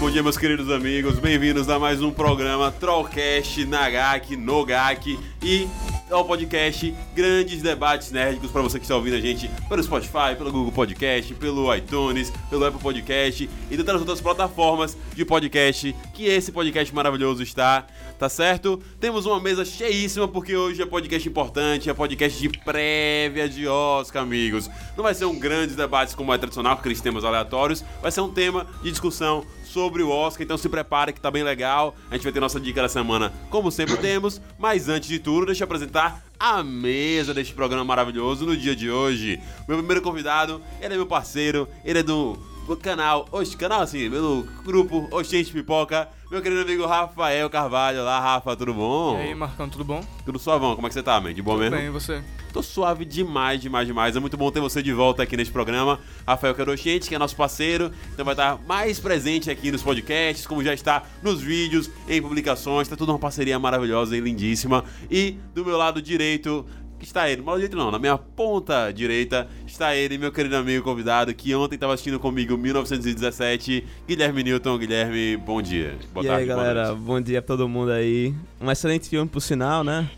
Bom dia, meus queridos amigos. Bem-vindos a mais um programa Trollcast na GAC, no GAC e ao podcast Grandes Debates Nerdicos para você que está ouvindo a gente pelo Spotify, pelo Google Podcast, pelo iTunes, pelo Apple Podcast e tantas outras plataformas de podcast que esse podcast maravilhoso está, tá certo? Temos uma mesa cheíssima porque hoje é podcast importante, é podcast de prévia de Oscar, amigos. Não vai ser um grandes debates como é tradicional, aqueles temas aleatórios, vai ser um tema de discussão sobre o Oscar, então se prepare que tá bem legal. A gente vai ter nossa dica da semana, como sempre temos. Mas antes de tudo, deixa eu apresentar a mesa deste programa maravilhoso no dia de hoje. Meu primeiro convidado, ele é meu parceiro, ele é do, do canal, oxe, canal assim, pelo grupo Oxente Pipoca, meu querido amigo Rafael Carvalho. Lá, Rafa, tudo bom? E aí, Marcão, tudo bom? Tudo suavão, como é que você tá, man? De boa Tudo mesmo? bem, e você? Tô suave demais, demais, demais. É muito bom ter você de volta aqui neste programa. Rafael Carochente, que é nosso parceiro, então vai estar mais presente aqui nos podcasts, como já está nos vídeos, em publicações. Tá tudo uma parceria maravilhosa e lindíssima. E do meu lado direito está ele, direito não, na minha ponta direita está ele, meu querido amigo convidado, que ontem estava assistindo comigo 1917, Guilherme Newton. Guilherme, bom dia. Boa e tarde, aí, boa galera, noite. bom dia pra todo mundo aí. Um excelente filme, por sinal, né?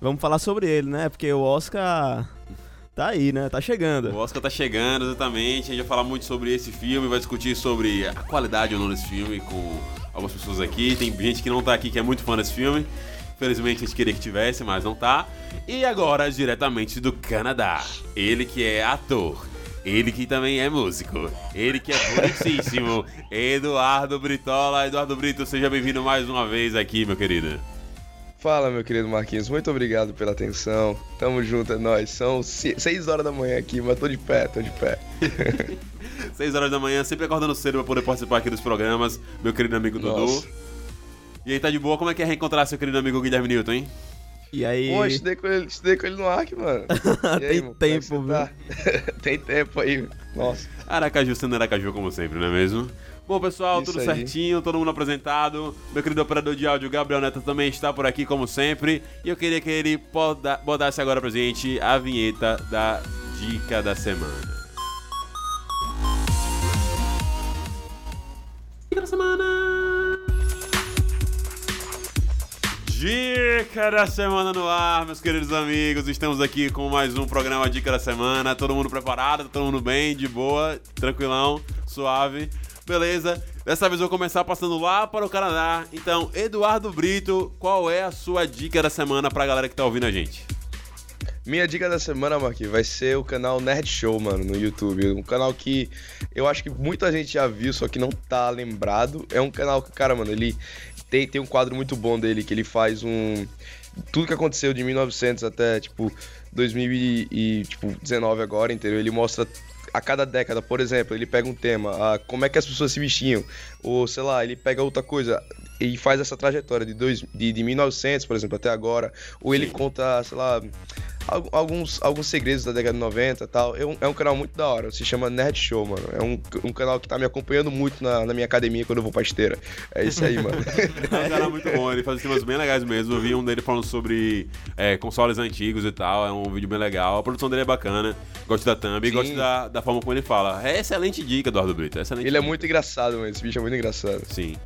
Vamos falar sobre ele, né? Porque o Oscar tá aí, né? Tá chegando. O Oscar tá chegando, exatamente. A gente vai falar muito sobre esse filme, vai discutir sobre a qualidade ou não desse filme com algumas pessoas aqui. Tem gente que não tá aqui que é muito fã desse filme. Infelizmente a gente queria que tivesse, mas não tá. E agora, diretamente do Canadá, ele que é ator. Ele que também é músico. Ele que é bonitíssimo. Eduardo Britola. Eduardo Brito, seja bem-vindo mais uma vez aqui, meu querido. Fala, meu querido Marquinhos, muito obrigado pela atenção. Tamo junto, é nóis. São 6 horas da manhã aqui, mas tô de pé, tô de pé. 6 horas da manhã, sempre acordando cedo pra poder participar aqui dos programas. Meu querido amigo Dudu. E aí, tá de boa? Como é que é reencontrar seu querido amigo Guilherme Newton, hein? E aí. Pô, estudei com ele, estudei com ele no Arc, mano. Aí, Tem mano, é tempo, você tá? Tem tempo aí, nossa. Aracaju sendo Aracaju, como sempre, não é mesmo? Bom, pessoal, Isso tudo aí. certinho, todo mundo apresentado. Meu querido operador de áudio, Gabriel Neto, também está por aqui, como sempre. E eu queria que ele botasse agora pra gente a vinheta da Dica da Semana. Dica da semana no ar, meus queridos amigos. Estamos aqui com mais um programa Dica da Semana. Todo mundo preparado, todo mundo bem, de boa, tranquilão, suave. Beleza? Dessa vez eu vou começar passando lá para o Canadá. Então, Eduardo Brito, qual é a sua dica da semana pra galera que tá ouvindo a gente? Minha dica da semana, Marquinhos, vai ser o canal Nerd Show, mano, no YouTube. Um canal que eu acho que muita gente já viu, só que não tá lembrado. É um canal que, cara, mano, ele tem, tem um quadro muito bom dele, que ele faz um... Tudo que aconteceu de 1900 até, tipo, 2019 agora, entendeu? Ele mostra a cada década, por exemplo, ele pega um tema, ah, como é que as pessoas se vestiam, ou sei lá, ele pega outra coisa e faz essa trajetória de, dois, de, de 1900, por exemplo, até agora, ou ele conta, sei lá, al- alguns, alguns segredos da década de 90 e tal. É um, é um canal muito da hora, se chama Nerd Show, mano. É um, um canal que tá me acompanhando muito na, na minha academia quando eu vou pra esteira. É isso aí, mano. É um cara muito bom, ele faz temas bem legais mesmo. Eu vi um dele falando sobre é, consoles antigos e tal, é um vídeo bem legal. A produção dele é bacana, gosto da thumb e Sim. gosto da, da forma como ele fala. É excelente dica, Eduardo Brito, é excelente Ele é dica. muito engraçado, mano. Esse bicho é muito engraçado. Sim.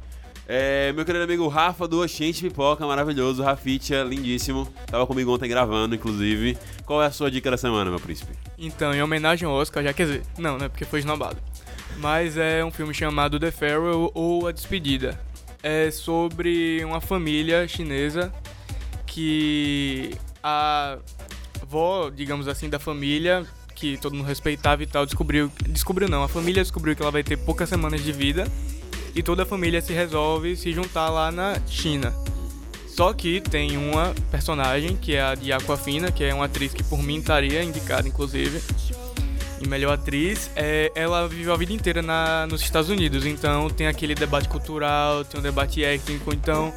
É, meu querido amigo Rafa do Oxente Pipoca, maravilhoso, Rafitia, lindíssimo. Tava comigo ontem gravando, inclusive. qual é a sua dica da semana, meu príncipe? Então, em homenagem ao Oscar, já quer dizer, não, né? Porque foi esnobado. Mas é um filme chamado The Farewell ou A Despedida. É sobre uma família chinesa que a avó, digamos assim, da família, que todo mundo respeitava e tal, descobriu. Descobriu não, a família descobriu que ela vai ter poucas semanas de vida e toda a família se resolve se juntar lá na China. Só que tem uma personagem, que é a de Aquafina, que é uma atriz que por mim estaria indicada, inclusive, em melhor atriz. É, ela viveu a vida inteira na, nos Estados Unidos, então tem aquele debate cultural, tem um debate étnico, então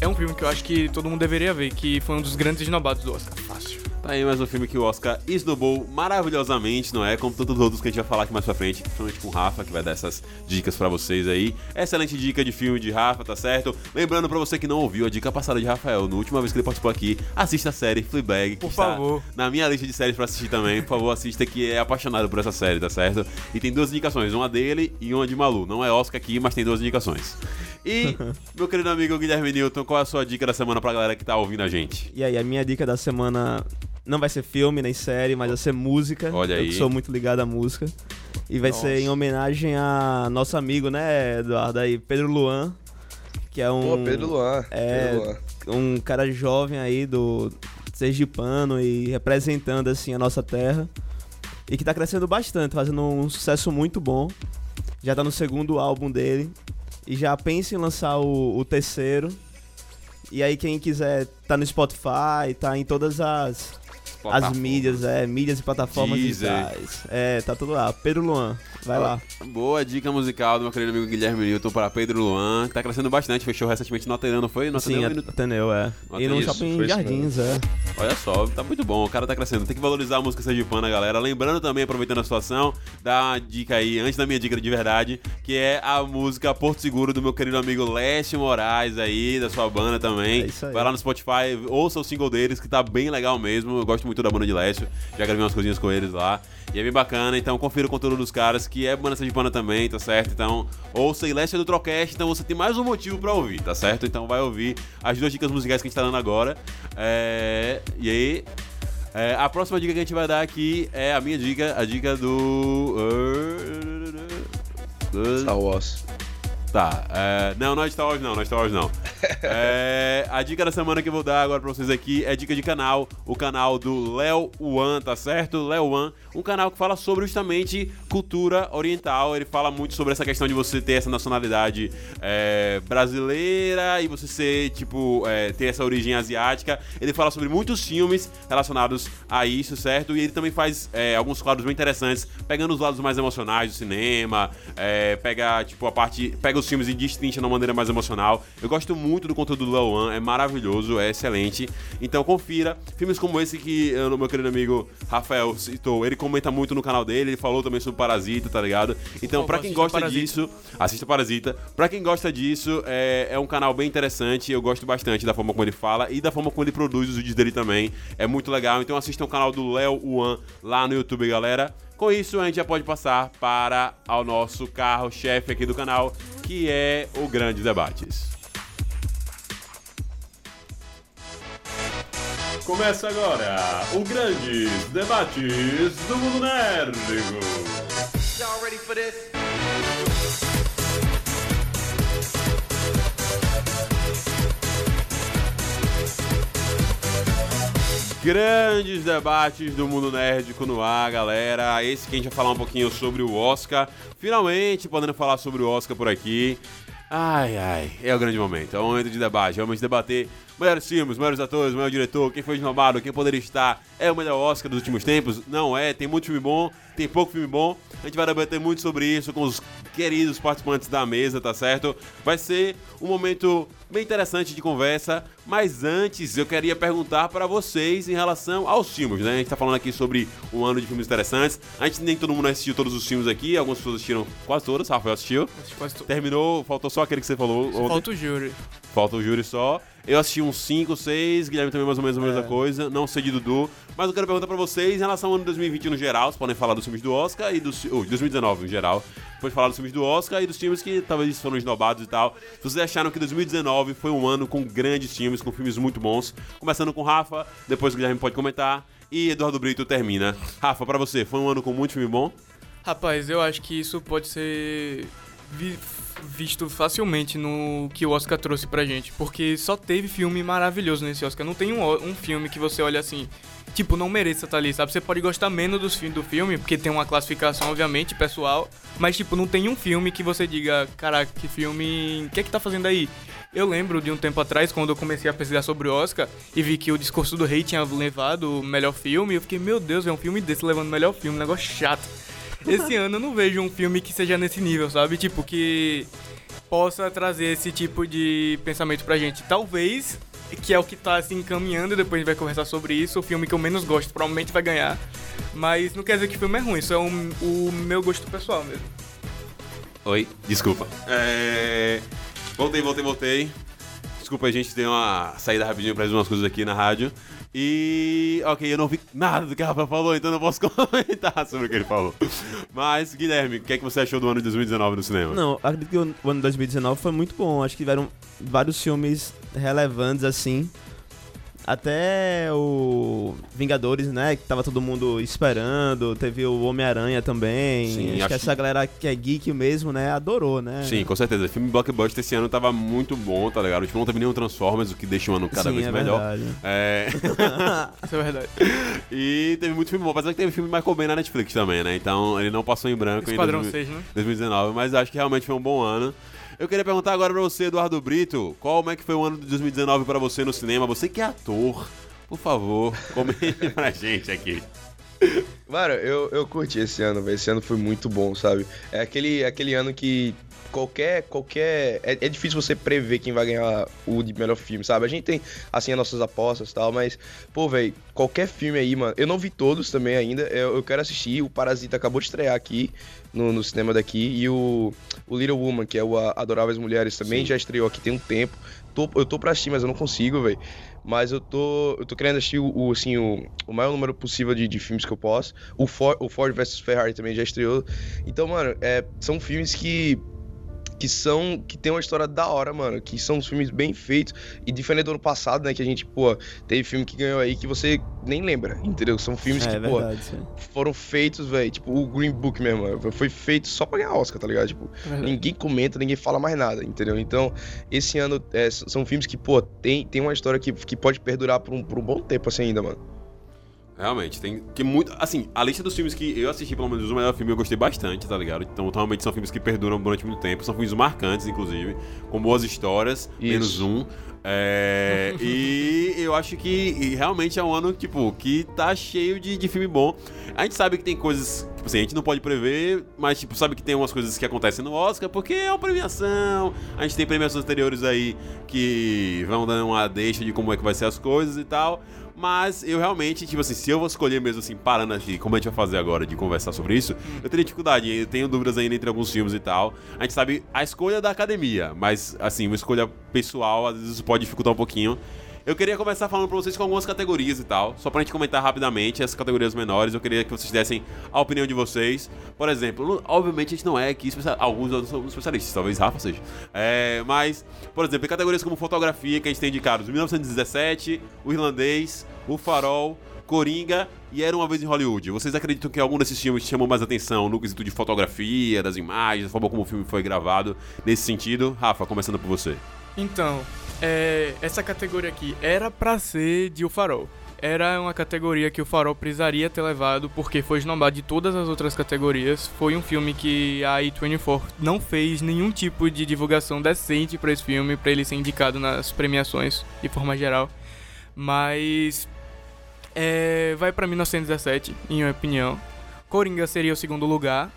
é um filme que eu acho que todo mundo deveria ver, que foi um dos grandes esnobados do Oscar. Fácil. Tá aí mais um filme que o Oscar esnobou maravilhosamente, não é? Como todos os outros que a gente vai falar aqui mais pra frente, principalmente com o Rafa, que vai dar essas dicas pra vocês aí. Excelente dica de filme de Rafa, tá certo? Lembrando pra você que não ouviu a dica passada de Rafael, na última vez que ele participou aqui, assista a série Fleabag, que Por está favor. na minha lista de séries pra assistir também. Por favor, assista que é apaixonado por essa série, tá certo? E tem duas indicações, uma dele e uma de Malu. Não é Oscar aqui, mas tem duas indicações. E, meu querido amigo Guilherme Newton, qual é a sua dica da semana pra galera que tá ouvindo a gente? E aí, a minha dica da semana não vai ser filme nem série, mas vai ser música. Olha Eu aí. que sou muito ligado à música. E vai ser em homenagem a nosso amigo, né, Eduardo, aí, Pedro Luan, que é um, Pô, Pedro Luan. é, Pedro Luan. um cara jovem aí do Sergipano e representando, assim, a nossa terra. E que tá crescendo bastante, fazendo um sucesso muito bom. Já tá no segundo álbum dele. E já pensa em lançar o, o terceiro. E aí quem quiser tá no Spotify, tá em todas as, as mídias, é, mídias e plataformas Deezer. digitais. É, tá tudo lá. Pedro Luan, vai lá. Boa dica musical do meu querido amigo Guilherme Newton para Pedro Luan, que tá crescendo bastante, fechou recentemente no Ateneu, não foi? No Sim, Ateneu no- Ateneu, é. Não E no isso, Shopping Jardins, é. Olha só, tá muito bom, o cara tá crescendo. Tem que valorizar a música sergipana, galera. Lembrando também, aproveitando a situação, dar uma dica aí, antes da minha dica de verdade, que é a música Porto Seguro do meu querido amigo Lécio Moraes aí, da sua banda também. É isso aí. Vai lá no Spotify, ouça o single deles, que tá bem legal mesmo. Eu gosto muito da banda de Lécio, já gravei umas coisinhas com eles lá. E é bem bacana, então confira o conteúdo dos caras, que é banda sergipana também, tá certo? Então, ouça e Lécio é do Trocast, então você tem mais um motivo pra ouvir, tá certo? Então vai ouvir as duas dicas musicais que a gente tá dando agora. É... E aí, é, a próxima dica que a gente vai dar aqui é a minha dica, a dica do. Star Wars. Tá, é, não, não é Star Wars não, não é Star Wars não. É, a dica da semana que eu vou dar agora pra vocês aqui é dica de canal, o canal do Léo One, tá certo? Léo One, um canal que fala sobre justamente cultura oriental, ele fala muito sobre essa questão de você ter essa nacionalidade é, brasileira e você ser, tipo, é, ter essa origem asiática. Ele fala sobre muitos filmes relacionados a isso, certo? E ele também faz é, alguns quadros bem interessantes, pegando os lados mais emocionais do cinema, é, pega, tipo, a parte. Pega os filmes e destrincha de uma maneira mais emocional. Eu gosto muito do conteúdo do One, é maravilhoso, é excelente. Então confira. Filmes como esse que o meu querido amigo Rafael citou, ele comenta muito no canal dele, ele falou também sobre Parasita, tá ligado? Então, favor, quem gosta Parasita. disso, assista Parasita. Pra quem gosta disso, é, é um canal bem interessante. Eu gosto bastante da forma como ele fala e da forma como ele produz os vídeos dele também. É muito legal. Então assista o canal do Léo One lá no YouTube, galera. Com isso, a gente já pode passar para o nosso carro-chefe aqui do canal, que é o Grandes Debates. Começa agora o Grandes Debates do Mundo Nérdico. Grandes debates do mundo nerdico no ar, galera. Esse que a gente vai falar um pouquinho sobre o Oscar. Finalmente podendo falar sobre o Oscar por aqui. Ai, ai, é o grande momento. É o momento de debate. É momento de debater melhores filmes, melhores atores, melhor diretor, quem foi esnobado, quem poderia estar. É o melhor Oscar dos últimos tempos? Não é. Tem muito filme bom, tem pouco filme bom. A gente vai debater muito sobre isso com os queridos participantes da mesa, tá certo? Vai ser um momento bem interessante de conversa, mas antes eu queria perguntar para vocês em relação aos filmes, né? A gente tá falando aqui sobre um ano de filmes interessantes. A gente nem todo mundo assistiu todos os filmes aqui, algumas pessoas assistiram quase todos, Rafael assistiu. Quase to- Terminou, faltou só aquele que você falou. Falta o júri. Falta o júri só. Eu assisti uns 5, 6, Guilherme também mais ou menos a mesma É. coisa. Não sei de Dudu. Mas eu quero perguntar pra vocês em relação ao ano 2020 no geral. Vocês podem falar dos filmes do Oscar e dos. Oh, 2019 no geral. Depois falar dos filmes do Oscar e dos filmes que talvez foram esnobados e tal. Se vocês acharam que 2019 foi um ano com grandes filmes, com filmes muito bons. Começando com o Rafa, depois o Guilherme pode comentar. e Eduardo Brito termina. Rafa, pra você, foi um ano com muito filme bom? Rapaz, eu acho que isso pode ser visto facilmente no que o Oscar trouxe pra gente. Porque só teve filme maravilhoso nesse Oscar. Não tem um, um filme que você olha assim, tipo, não mereça estar ali, sabe? Você pode gostar menos dos do filme, porque tem uma classificação, obviamente, pessoal. Mas, tipo, não tem um filme que você diga, caraca, que filme. O que é que tá fazendo aí? Eu lembro de um tempo atrás, quando eu comecei a pesquisar sobre o Oscar e vi que o Discurso do Rei tinha levado o melhor filme, eu fiquei, meu Deus, é um filme desse levando o melhor filme, um negócio chato. Esse ano eu não vejo um filme que seja nesse nível, sabe? Tipo, que possa trazer esse tipo de pensamento pra gente. Talvez, que é o que tá se encaminhando, depois a gente vai conversar sobre isso, o filme que eu menos gosto provavelmente vai ganhar. Mas não quer dizer que o filme é ruim, isso é um- o meu gosto pessoal mesmo. Oi, desculpa. É... Voltei, voltei, voltei. Desculpa, a gente tem uma saída rapidinho pra fazer umas coisas aqui na rádio. E. Ok, eu não vi nada do que a Rafa falou, então não posso comentar sobre o que ele falou. Mas, Guilherme, o que é que você achou do ano de 2019 no cinema? Não, acredito que o ano 2019 foi muito bom. Acho que tiveram vários filmes relevantes, assim. Até o Vingadores, né? Que tava todo mundo esperando. Teve o Homem-Aranha também. Sim, acho, acho que essa galera que é geek mesmo, né? Adorou, né? Sim, com certeza. O filme blockbuster esse ano tava muito bom, tá ligado? Tipo, não teve nenhum Transformers, o que deixa o ano cada Sim, vez é melhor. verdade. É. Isso é verdade. e teve muito filme bom, apesar que teve filme Michael Bay na Netflix também, né? Então ele não passou em branco em Esquadrão 2000 6, né? 2019, mas acho que realmente foi um bom ano. Eu queria perguntar agora pra você, Eduardo Brito, como é que foi o ano de 2019 pra você no cinema? Você que é ator, por favor, comente pra gente aqui. Mano, eu, eu curti esse ano, velho. Esse ano foi muito bom, sabe? É aquele, aquele ano que qualquer. qualquer é, é difícil você prever quem vai ganhar o de melhor filme, sabe? A gente tem, assim, as nossas apostas e tal, mas, pô, velho, qualquer filme aí, mano. Eu não vi todos também ainda. Eu, eu quero assistir. O Parasita acabou de estrear aqui no, no cinema daqui. E o, o Little Woman, que é o Adoráveis Mulheres, também Sim. já estreou aqui tem um tempo. Tô- eu tô pra assistir, mas eu não consigo, velho. Mas eu tô, eu tô querendo assistir o, o, assim, o, o maior número possível de, de filmes que eu posso. O, For, o Ford vs Ferrari também já estreou. Então, mano, é, são filmes que que são que tem uma história da hora, mano, que são os filmes bem feitos e diferente do ano passado, né, que a gente, pô, teve filme que ganhou aí que você nem lembra, entendeu? São filmes É, que, pô, verdade. sim. foram feitos, velho, tipo o Green Book mesmo, foi feito só pra ganhar Oscar, tá ligado? Tipo, É ninguém comenta, ninguém fala mais nada, entendeu? Então, esse ano é, são filmes que, pô, tem, tem uma história que, que pode perdurar por um, por um bom tempo assim ainda, mano. Realmente, tem que muito. Assim, a lista dos filmes que eu assisti, pelo menos o melhor filme, eu gostei bastante, tá ligado? Então, realmente são filmes que perduram durante muito tempo. São filmes marcantes, inclusive, com boas histórias, Isso. menos um. É, e eu acho que realmente é um ano, tipo, que tá cheio de, de filme bom. A gente sabe que tem coisas. Tipo assim, a gente não pode prever, mas, tipo, sabe que tem umas coisas que acontecem no Oscar, porque é uma premiação. A gente tem premiações anteriores aí que vão dando uma deixa de como é que vai ser as coisas e tal. Mas eu realmente, tipo assim, se eu vou escolher mesmo assim, parando aqui, como a gente vai fazer agora de conversar sobre isso, eu teria dificuldade. Eu tenho dúvidas ainda entre alguns filmes e tal. A gente sabe a escolha da academia, mas assim, uma escolha pessoal às vezes pode dificultar um pouquinho. Eu queria começar falando pra vocês com algumas categorias e tal, só pra gente comentar rapidamente as categorias menores. Eu queria que vocês dessem a opinião de vocês. Por exemplo, obviamente a gente não é aqui, alguns outros são especialistas, talvez Rafa seja. É, mas, por exemplo, em categorias como fotografia, que a gente tem indicados 1917, O Irlandês, O Farol, Coringa e Era Uma Vez em Hollywood. Vocês acreditam que algum desses filmes chamam mais atenção no quesito de fotografia, das imagens, da forma como o filme foi gravado? Nesse sentido, Rafa, começando por você. Então, é, essa categoria aqui era pra ser de O Farol. Era uma categoria que o Farol precisaria ter levado porque foi esnobado de todas as outras categorias. Foi um filme que a A24 não fez nenhum tipo de divulgação decente pra esse filme, pra ele ser indicado nas premiações de forma geral. Mas é, vai pra 1917, em minha opinião. Coringa seria o segundo lugar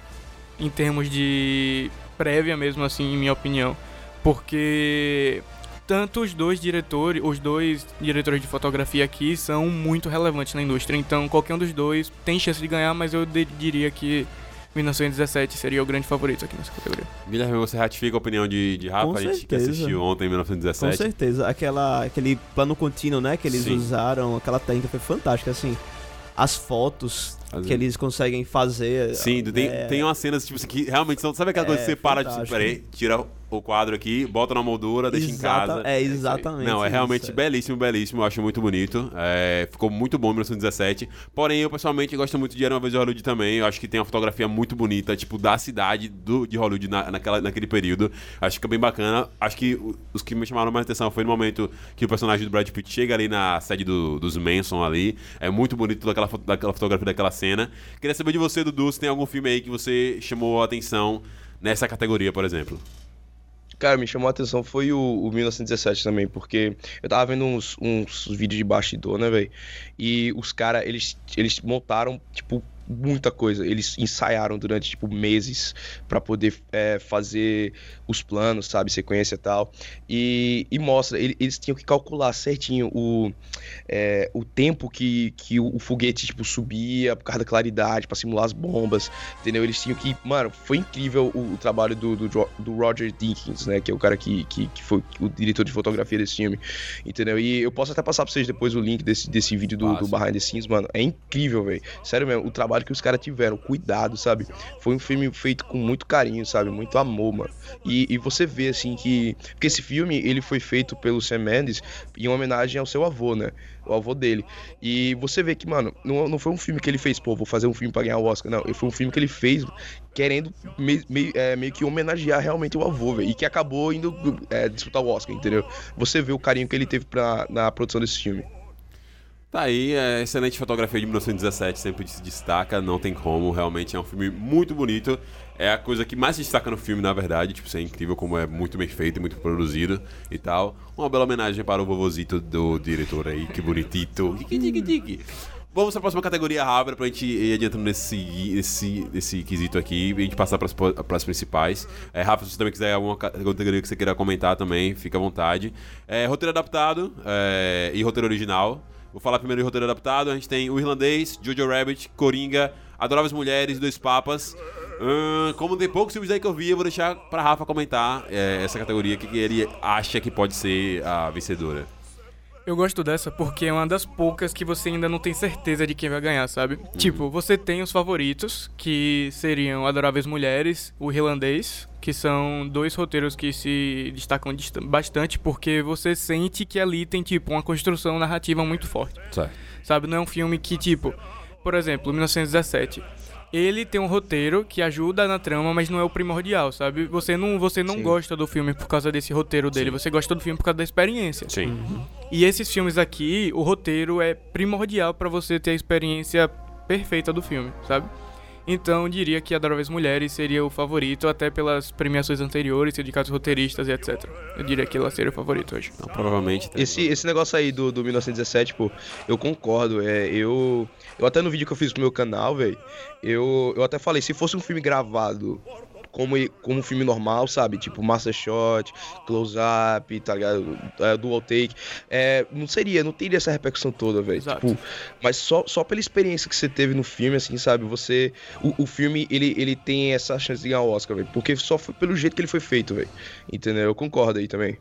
em termos de prévia mesmo assim, em minha opinião, porque tanto os dois diretores, os dois diretores de fotografia aqui são muito relevantes na indústria, então qualquer um dos dois tem chance de ganhar, mas eu diria que 1917 seria o grande favorito aqui nessa categoria. Guilherme, você ratifica a opinião de, de Rafa? Com a gente que certeza. assistiu ontem em Com 1917. certeza. Aquela, aquele plano contínuo, né, que eles Sim. usaram, aquela técnica foi fantástica, assim. As fotos As- que eles conseguem fazer. Sim, tem, é, tem umas cenas tipo assim, que realmente são. Sabe aquela coisa É, que você para de. Peraí, tira o quadro aqui, bota na moldura, deixa em Exata- casa. É, exatamente. Não, é isso, realmente é. belíssimo, belíssimo. Eu acho muito bonito. É, ficou muito bom em 1917. Porém, eu pessoalmente gosto muito de Era uma vez em Hollywood também. Eu acho que tem uma fotografia muito bonita, tipo, da cidade do, de Hollywood na, naquela, naquele período. Acho que fica bem bacana. Acho que os que me chamaram mais atenção foi no momento que o personagem do Brad Pitt chega ali na sede do- dos Manson ali. É muito bonito toda aquela, daquela fotografia daquela cena. Queria saber de você, Dudu, se tem algum filme aí que você chamou a atenção nessa categoria, por exemplo. Cara, me chamou a atenção foi o, o 1917 também, porque eu tava vendo uns, uns vídeos de bastidor, né, velho? E os caras, eles, eles montaram, tipo, muita coisa. Eles ensaiaram durante, tipo, meses pra poder é, fazer os planos, sabe? Sequência e tal. E, e mostra, ele- eles tinham que calcular certinho o, é, o tempo que, que o, o foguete, tipo, subia por causa da claridade, pra simular as bombas, entendeu? Eles tinham que. Mano, foi incrível o, o trabalho do, do, do Roger Dickens, né? Que é o cara que, que, que foi o diretor de fotografia desse filme, entendeu? E eu posso até passar pra vocês depois o link desse, desse vídeo do, do. Behind the Scenes, mano. É incrível, velho. Sério mesmo, o trabalho que os caras tiveram, cuidado, sabe? Foi um filme feito com muito carinho, sabe? Muito amor, mano. E, e você vê, assim, que. Porque esse filme, ele foi feito pelo Sam Mendes em homenagem ao seu avô, né? O avô dele. E você vê que, mano, não, não foi um filme que ele fez, pô, vou fazer um filme pra ganhar o Oscar. Não, foi um filme que ele fez querendo me- meio, é, meio que homenagear realmente o avô, velho. E que acabou indo é, disputar o Oscar, entendeu? Você vê o carinho que ele teve pra, na produção desse filme. Tá aí, é excelente fotografia de 1917, sempre se destaca, não tem como, realmente é um filme muito bonito. É a coisa que mais se destaca no filme, na verdade, tipo, isso é incrível como é muito bem feito muito produzido e tal. Uma bela homenagem para o vovozito do diretor aí, que bonitito. Vamos para a próxima categoria rápida pra gente ir adiantando nesse, nesse, nesse quesito aqui e a gente passar para as principais. É, Rafa, se você também quiser alguma ca- categoria que você queira comentar também, fica à vontade. É, roteiro adaptado é, e roteiro original. Vou falar primeiro de roteiro adaptado. A gente tem o Irlandês, Jojo Rabbit, Coringa, Adoráveis Mulheres, Dois Papas. Ahn, como tem poucos filmes aí que eu vi, eu vou deixar pra Rafa comentar é, essa categoria, o que ele acha que pode ser a vencedora. Eu gosto dessa porque é uma das poucas que você ainda não tem certeza de quem vai ganhar, sabe? Tipo, você tem os favoritos, que seriam Adoráveis Mulheres, o Irlandês, que são dois roteiros que se destacam bastante porque você sente que ali tem, tipo, uma construção narrativa muito forte. Certo. Sabe? Não é um filme que, tipo, por exemplo, 1917. Ele tem um roteiro que ajuda na trama, mas não é o primordial, sabe? Você não, você não Sim. gosta do filme por causa desse roteiro dele, você gosta do filme por causa da experiência. Sim. E esses filmes aqui, o roteiro é primordial pra você ter a experiência perfeita do filme, sabe? Então, eu diria que Adoráveis Mulheres seria o favorito, até pelas premiações anteriores, sindicatos roteiristas e etc. Eu diria que ela seria o favorito hoje. Então, provavelmente. tem- Esse, esse negócio aí do, do 1917, pô, eu concordo. É, eu, eu até no vídeo que eu fiz pro meu canal, velho, eu, eu até falei, se fosse um filme gravado como, como um filme normal, sabe? Tipo Master Shot, Close Up, tá ligado? É, Dual Take. É, não seria, não teria essa repercussão toda, velho. Tipo, mas só, só pela experiência que você teve no filme, assim, sabe? Você. O, o filme, ele, ele tem essa chance de ganhar o Oscar, velho. Porque só foi pelo jeito que ele foi feito, velho. Entendeu? Eu concordo aí também.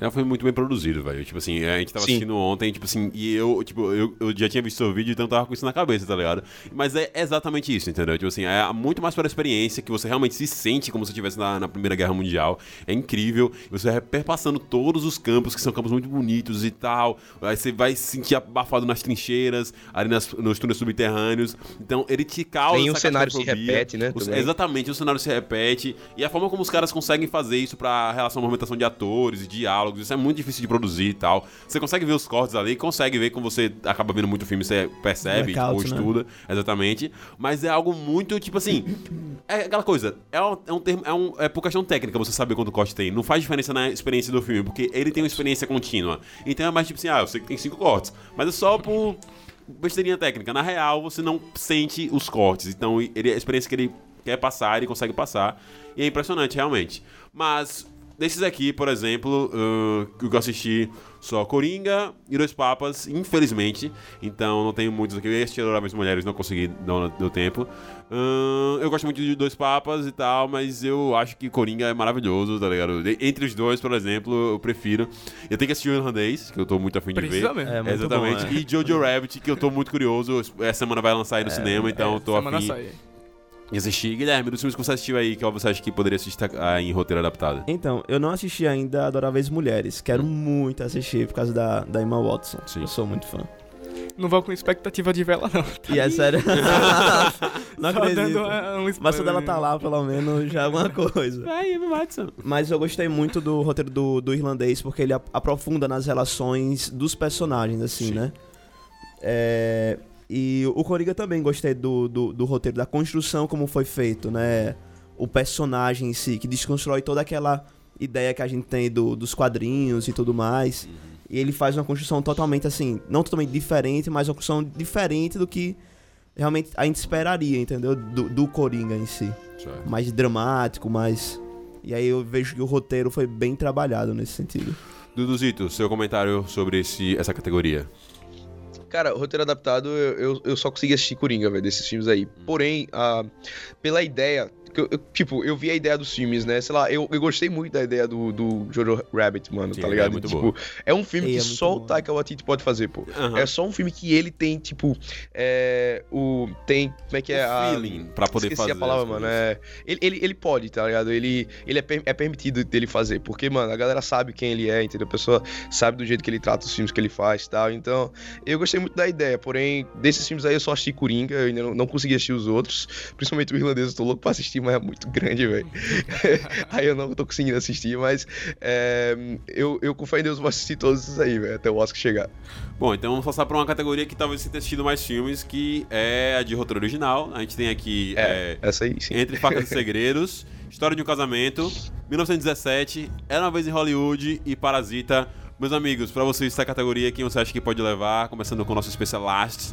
É, foi muito bem produzido, velho. Tipo assim, a gente tava Sim. assistindo ontem, tipo assim, e eu, tipo, eu, eu já tinha visto o vídeo, então eu tava com isso na cabeça, tá ligado? Mas é exatamente isso, entendeu? Tipo assim, é muito mais pela experiência, que você realmente se sente como se estivesse na, na Primeira Guerra Mundial. É incrível. Você vai perpassando todos os campos, que são campos muito bonitos e tal. Aí você vai se sentir abafado nas trincheiras, ali nas, nos túneis subterrâneos. Então, ele te causa Nenhum essa cenário se repete, né, também. Exatamente, o cenário se repete. E a forma como os caras conseguem fazer isso pra relação à movimentação de atores e diálogos, isso é muito difícil de produzir e tal. Você consegue ver os cortes ali, consegue ver como você acaba vendo muito filme, você percebe, tipo, Blackouts, né? estuda, exatamente. Mas é algo muito, tipo assim. É aquela coisa, é um, é um termo, é, um, é por questão técnica você saber quanto corte tem. Não faz diferença na experiência do filme, porque ele tem uma experiência contínua. Então é mais tipo assim, ah, eu sei que tem cinco cortes, mas é só por besteirinha técnica. Na real, você não sente os cortes. Então, ele, a experiência que ele quer passar, ele consegue passar. E é impressionante, realmente. Mas, desses aqui, por exemplo, uh, que eu assisti só Coringa e Dois Papas, infelizmente. Então, não tenho muitos aqui. Eu ia assistir Adoráveis Mulheres, não consegui, não deu tempo. Uh, eu gosto muito de Dois Papas e tal, mas eu acho que Coringa é maravilhoso, tá ligado? De- Entre os dois, por exemplo, eu prefiro. Eu tenho que assistir o Irlandês, que eu tô muito afim de ver. É muito Exatamente. bom, é. E Jojo Rabbit, que eu tô muito curioso. Essa semana vai lançar aí no cinema, então eu tô Semana afim. sai. Assistir. Guilherme, dos filmes que você assistiu aí, qual você acha que poderia assistir ah, em roteiro adaptado? Então, eu não assisti ainda Adoráveis Mulheres. Quero muito assistir por causa da, da Emma Watson. Sim. Eu sou muito fã. Não vou com expectativa de vela, não. E é sério. não Só acredito. dando uh, um. Mas só dela tá lá, pelo menos, já é alguma coisa. Vai, Emma Watson. Mas eu gostei muito do roteiro do, do irlandês, porque ele ap- aprofunda nas relações dos personagens, assim, Sim. né? É, e o Coringa também gostei do, do, do roteiro, da construção como foi feito, né? O personagem em si, que desconstrói toda aquela ideia que a gente tem do, dos quadrinhos e tudo mais. E ele faz uma construção totalmente assim, não totalmente diferente, mas uma construção diferente do que realmente a gente esperaria, entendeu? Do, do Coringa em si Certo. mais dramático, mais. E aí eu vejo que o roteiro foi bem trabalhado nesse sentido. Duduzito, seu comentário sobre esse, essa categoria. Cara, roteiro adaptado, eu, eu, eu só consegui assistir Coringa, velho, desses filmes aí. Porém, ah, pela ideia. Eu- eu- tipo, eu vi a ideia dos filmes, né? Sei lá, eu, eu gostei muito da ideia do, do Jojo Rabbit, mano, Sim, tá a ligado? é muito tipo, boa. é um filme Ei, que é só o bom. Taika Waititi pode fazer, pô. Aham. É só um filme que ele tem, tipo, é, o tem, como é que é O a feeling pra poder Esqueci fazer a palavra, mano. É, ele, ele, ele pode, tá ligado? Ele, ele é, per- é permitido dele fazer. Porque, mano, a galera sabe quem ele é, entendeu? A pessoa sabe do jeito que ele trata os filmes que ele faz e tal. Então, eu gostei muito da ideia. Porém, desses filmes aí eu só assisti Coringa. Eu ainda não, não consegui assistir os outros. Principalmente o irlandês, eu tô louco pra assistir, mas é muito grande, velho. aí eu não tô conseguindo assistir, mas é, eu, eu com fé em Deus vou assistir todos esses aí, velho, até o Oscar chegar. Bom, então vamos passar pra uma categoria que talvez você tenha assistido mais filmes, que é a de roteiro original. A gente tem aqui é, Essa aí, sim. Entre Facas e Segredos, História de um Casamento, 1917, Era uma Vez em Hollywood e Parasita. Meus amigos, pra vocês essa categoria, quem você acha que pode levar? Começando com o nosso Specialist,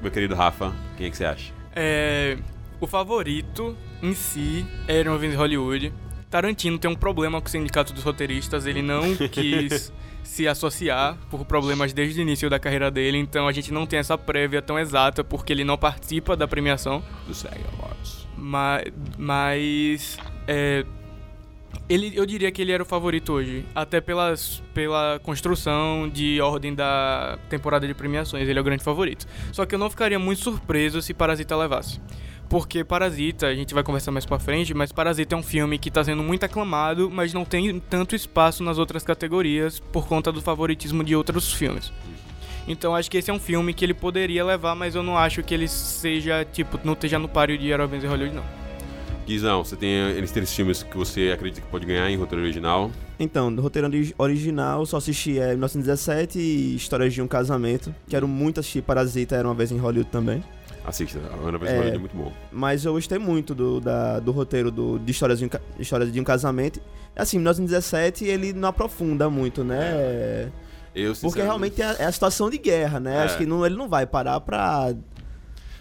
meu querido Rafa, quem é que você acha? É, o favorito em si era uma vez Hollywood. Tarantino tem um problema com o sindicato dos roteiristas, ele não quis se associar por problemas desde o início da carreira dele, então a gente não tem essa prévia tão exata porque ele não participa da premiação, Do SEG Awards. mas, mas é, ele, eu diria que ele era o favorito hoje, até pelas, pela construção de ordem da temporada de premiações, ele é o grande favorito. Só que eu não ficaria muito surpreso se Parasita levasse. Porque Parasita, a gente vai conversar mais pra frente, mas Parasita é um filme que tá sendo muito aclamado, mas não tem tanto espaço nas outras categorias por conta do favoritismo de outros filmes. Então acho que esse é um filme que ele poderia levar, mas eu não acho que ele seja, tipo, não esteja no páreo de Aerobens em Hollywood, não. Guizão, você tem esses três filmes que você acredita que pode ganhar em roteiro original? Então, do roteiro ori- original, só assisti é, 1917 e Histórias de um Casamento. Quero muito assistir Parasita, era uma vez em Hollywood também. Assista, a Ana em É. É muito bom. Mas eu gostei muito do, da- do roteiro do, de Histórias de, um, Histórias de um Casamento. Assim, 1917 ele não aprofunda muito, né? Eu, Porque realmente é a, é a situação de guerra, né? É. Acho que não, ele não vai parar pra,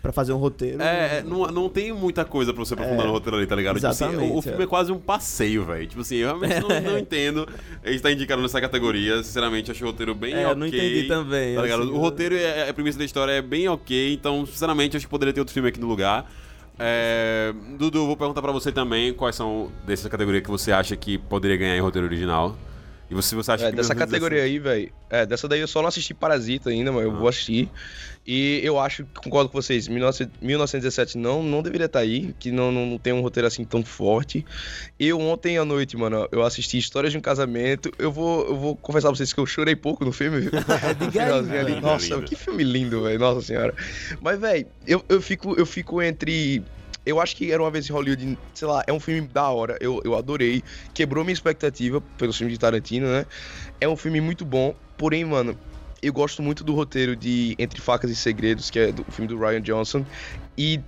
pra fazer um roteiro. É, é, não, não tem muita coisa pra você aprofundar É, no roteiro ali, tá ligado? Tipo assim, o, o filme é. é. quase um passeio, velho. Tipo assim, eu realmente não, não entendo. A gente tá indicando nessa categoria. Sinceramente, achei o roteiro bem É, ok. eu não entendi também. Tá ligado? assim, O roteiro e a premissa da história é bem ok, então, sinceramente, acho que poderia ter outro filme aqui no lugar. É, Dudu, vou perguntar pra você também quais são dessa categoria que você acha que poderia ganhar em roteiro original. E você, você acha É, que dessa 1917 categoria aí, velho. É, dessa daí eu só não assisti Parasita ainda, mas eu vou assistir. E eu acho, concordo com vocês, 19, 1917 não, não deveria estar aí, que não, não, não tem um roteiro assim tão forte. Eu ontem à noite, mano, eu assisti Histórias de um Casamento. Eu vou, eu vou confessar pra vocês que eu chorei pouco no filme, viu? No finalzinho ali. lindo, Nossa, lindo. que filme lindo, velho. Nossa senhora. Mas, velho, eu, eu, fico, eu fico entre. Eu acho que era uma vez em Hollywood, sei lá, é um filme da hora, eu, eu adorei. Quebrou minha expectativa pelo filme de Tarantino, né? É um filme muito bom, porém, mano, eu gosto muito do roteiro de Entre Facas e Segredos, que é do filme do Ryan Johnson. E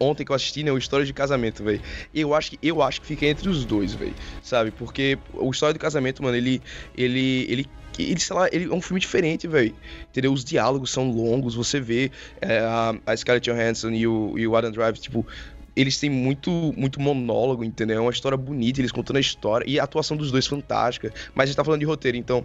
ontem que eu assisti, né, o História de Casamento, velho. Eu acho que eu acho que fica entre os dois, velho. Sabe? Porque o História de Casamento, mano, ele ele ele ele, sei lá, ele é um filme diferente, velho. Entendeu? Os diálogos são longos, você vê é, a, a Scarlett Johansson e o, e o Adam Driver, tipo, eles têm muito, muito monólogo, entendeu? É uma história bonita, eles contando a história. E a atuação dos dois fantástica. Mas a gente tá falando de roteiro, então,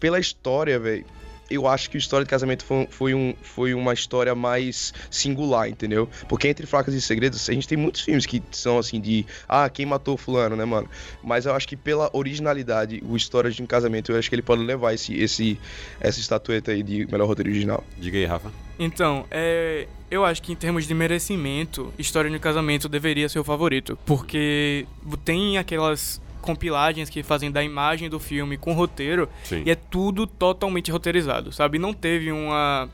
pela história, velho, eu acho que o História de Casamento foi, foi, um, foi uma história mais singular, entendeu? Porque entre Fracas e Segredos, a gente tem muitos filmes que são assim de, ah, quem matou fulano, né, mano? Mas eu acho que pela originalidade, o História de um Casamento, eu acho que ele pode levar esse, esse, essa estatueta aí de melhor roteiro original. Diga aí, Rafa. Então, é, eu acho que em termos de merecimento, História de um Casamento deveria ser o favorito. Porque tem aquelas compilagens que fazem da imagem do filme com roteiro Sim. e é tudo totalmente roteirizado, sabe? Não teve uma.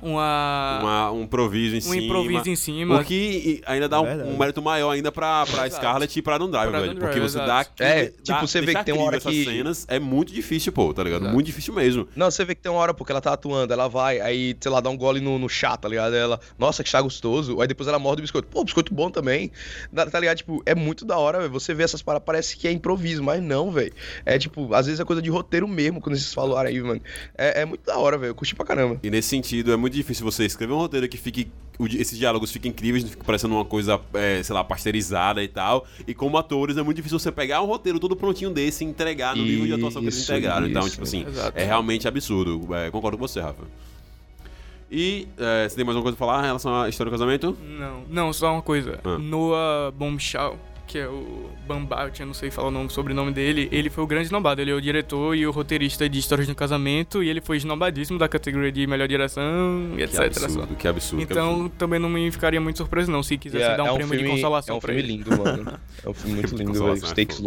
Uma. Uma- um improviso em um cima. improviso em cima. O que ainda dá um, Verdade. um mérito maior ainda pra, pra Exato. Scarlett e pra Adam Driver, Pra velho. Adam Porque Driver, você exato. dá... aquele- É, dá- tipo, você vê que tem uma hora que- cenas é muito difícil, pô, tá ligado? Exato. Muito difícil mesmo. Não, você vê que tem uma hora, porque ela tá atuando, ela vai, aí, sei lá, dá um gole no, no chá, tá ligado? Ela, nossa, que chá gostoso. Aí depois ela morde o biscoito. Pô, biscoito bom também. Tá tá ligado? Tipo, é muito da hora, velho. Você vê essas paradas, parece que é improviso, mas não, velho. É tipo, às vezes é coisa de roteiro mesmo, quando vocês falaram aí, mano. É, é muito da hora, velho. Eu curti pra caramba. E nesse sentido, é muito difícil você escrever um roteiro que fique. Esses diálogos fiquem incríveis, não fique parecendo uma coisa, é, sei lá, pasteurizada e tal. E como atores, é muito difícil você pegar um roteiro todo prontinho desse e entregar no nível de atuação que eles Isso, entregaram. Então, isso. tipo assim, Exato. é realmente absurdo. É, concordo com você, Rafa. E é, você tem mais alguma coisa pra falar em relação à história do casamento? Não, não, só uma coisa. Ah. Noah Bombshell, que é o Bambart, eu não sei falar o nome, sobrenome dele, ele foi o grande esnobado. Ele é o diretor e o roteirista de Histórias de um Casamento, e ele foi esnobadíssimo da categoria de melhor direção, e Que etc. só. absurdo, que absurdo. que absurdo. Então também não me ficaria muito surpreso não, se quisesse E dar um, prêmio de consolação é um pra filme ele. lindo, mano. É um filme muito Filme lindo, velho. é Stakes.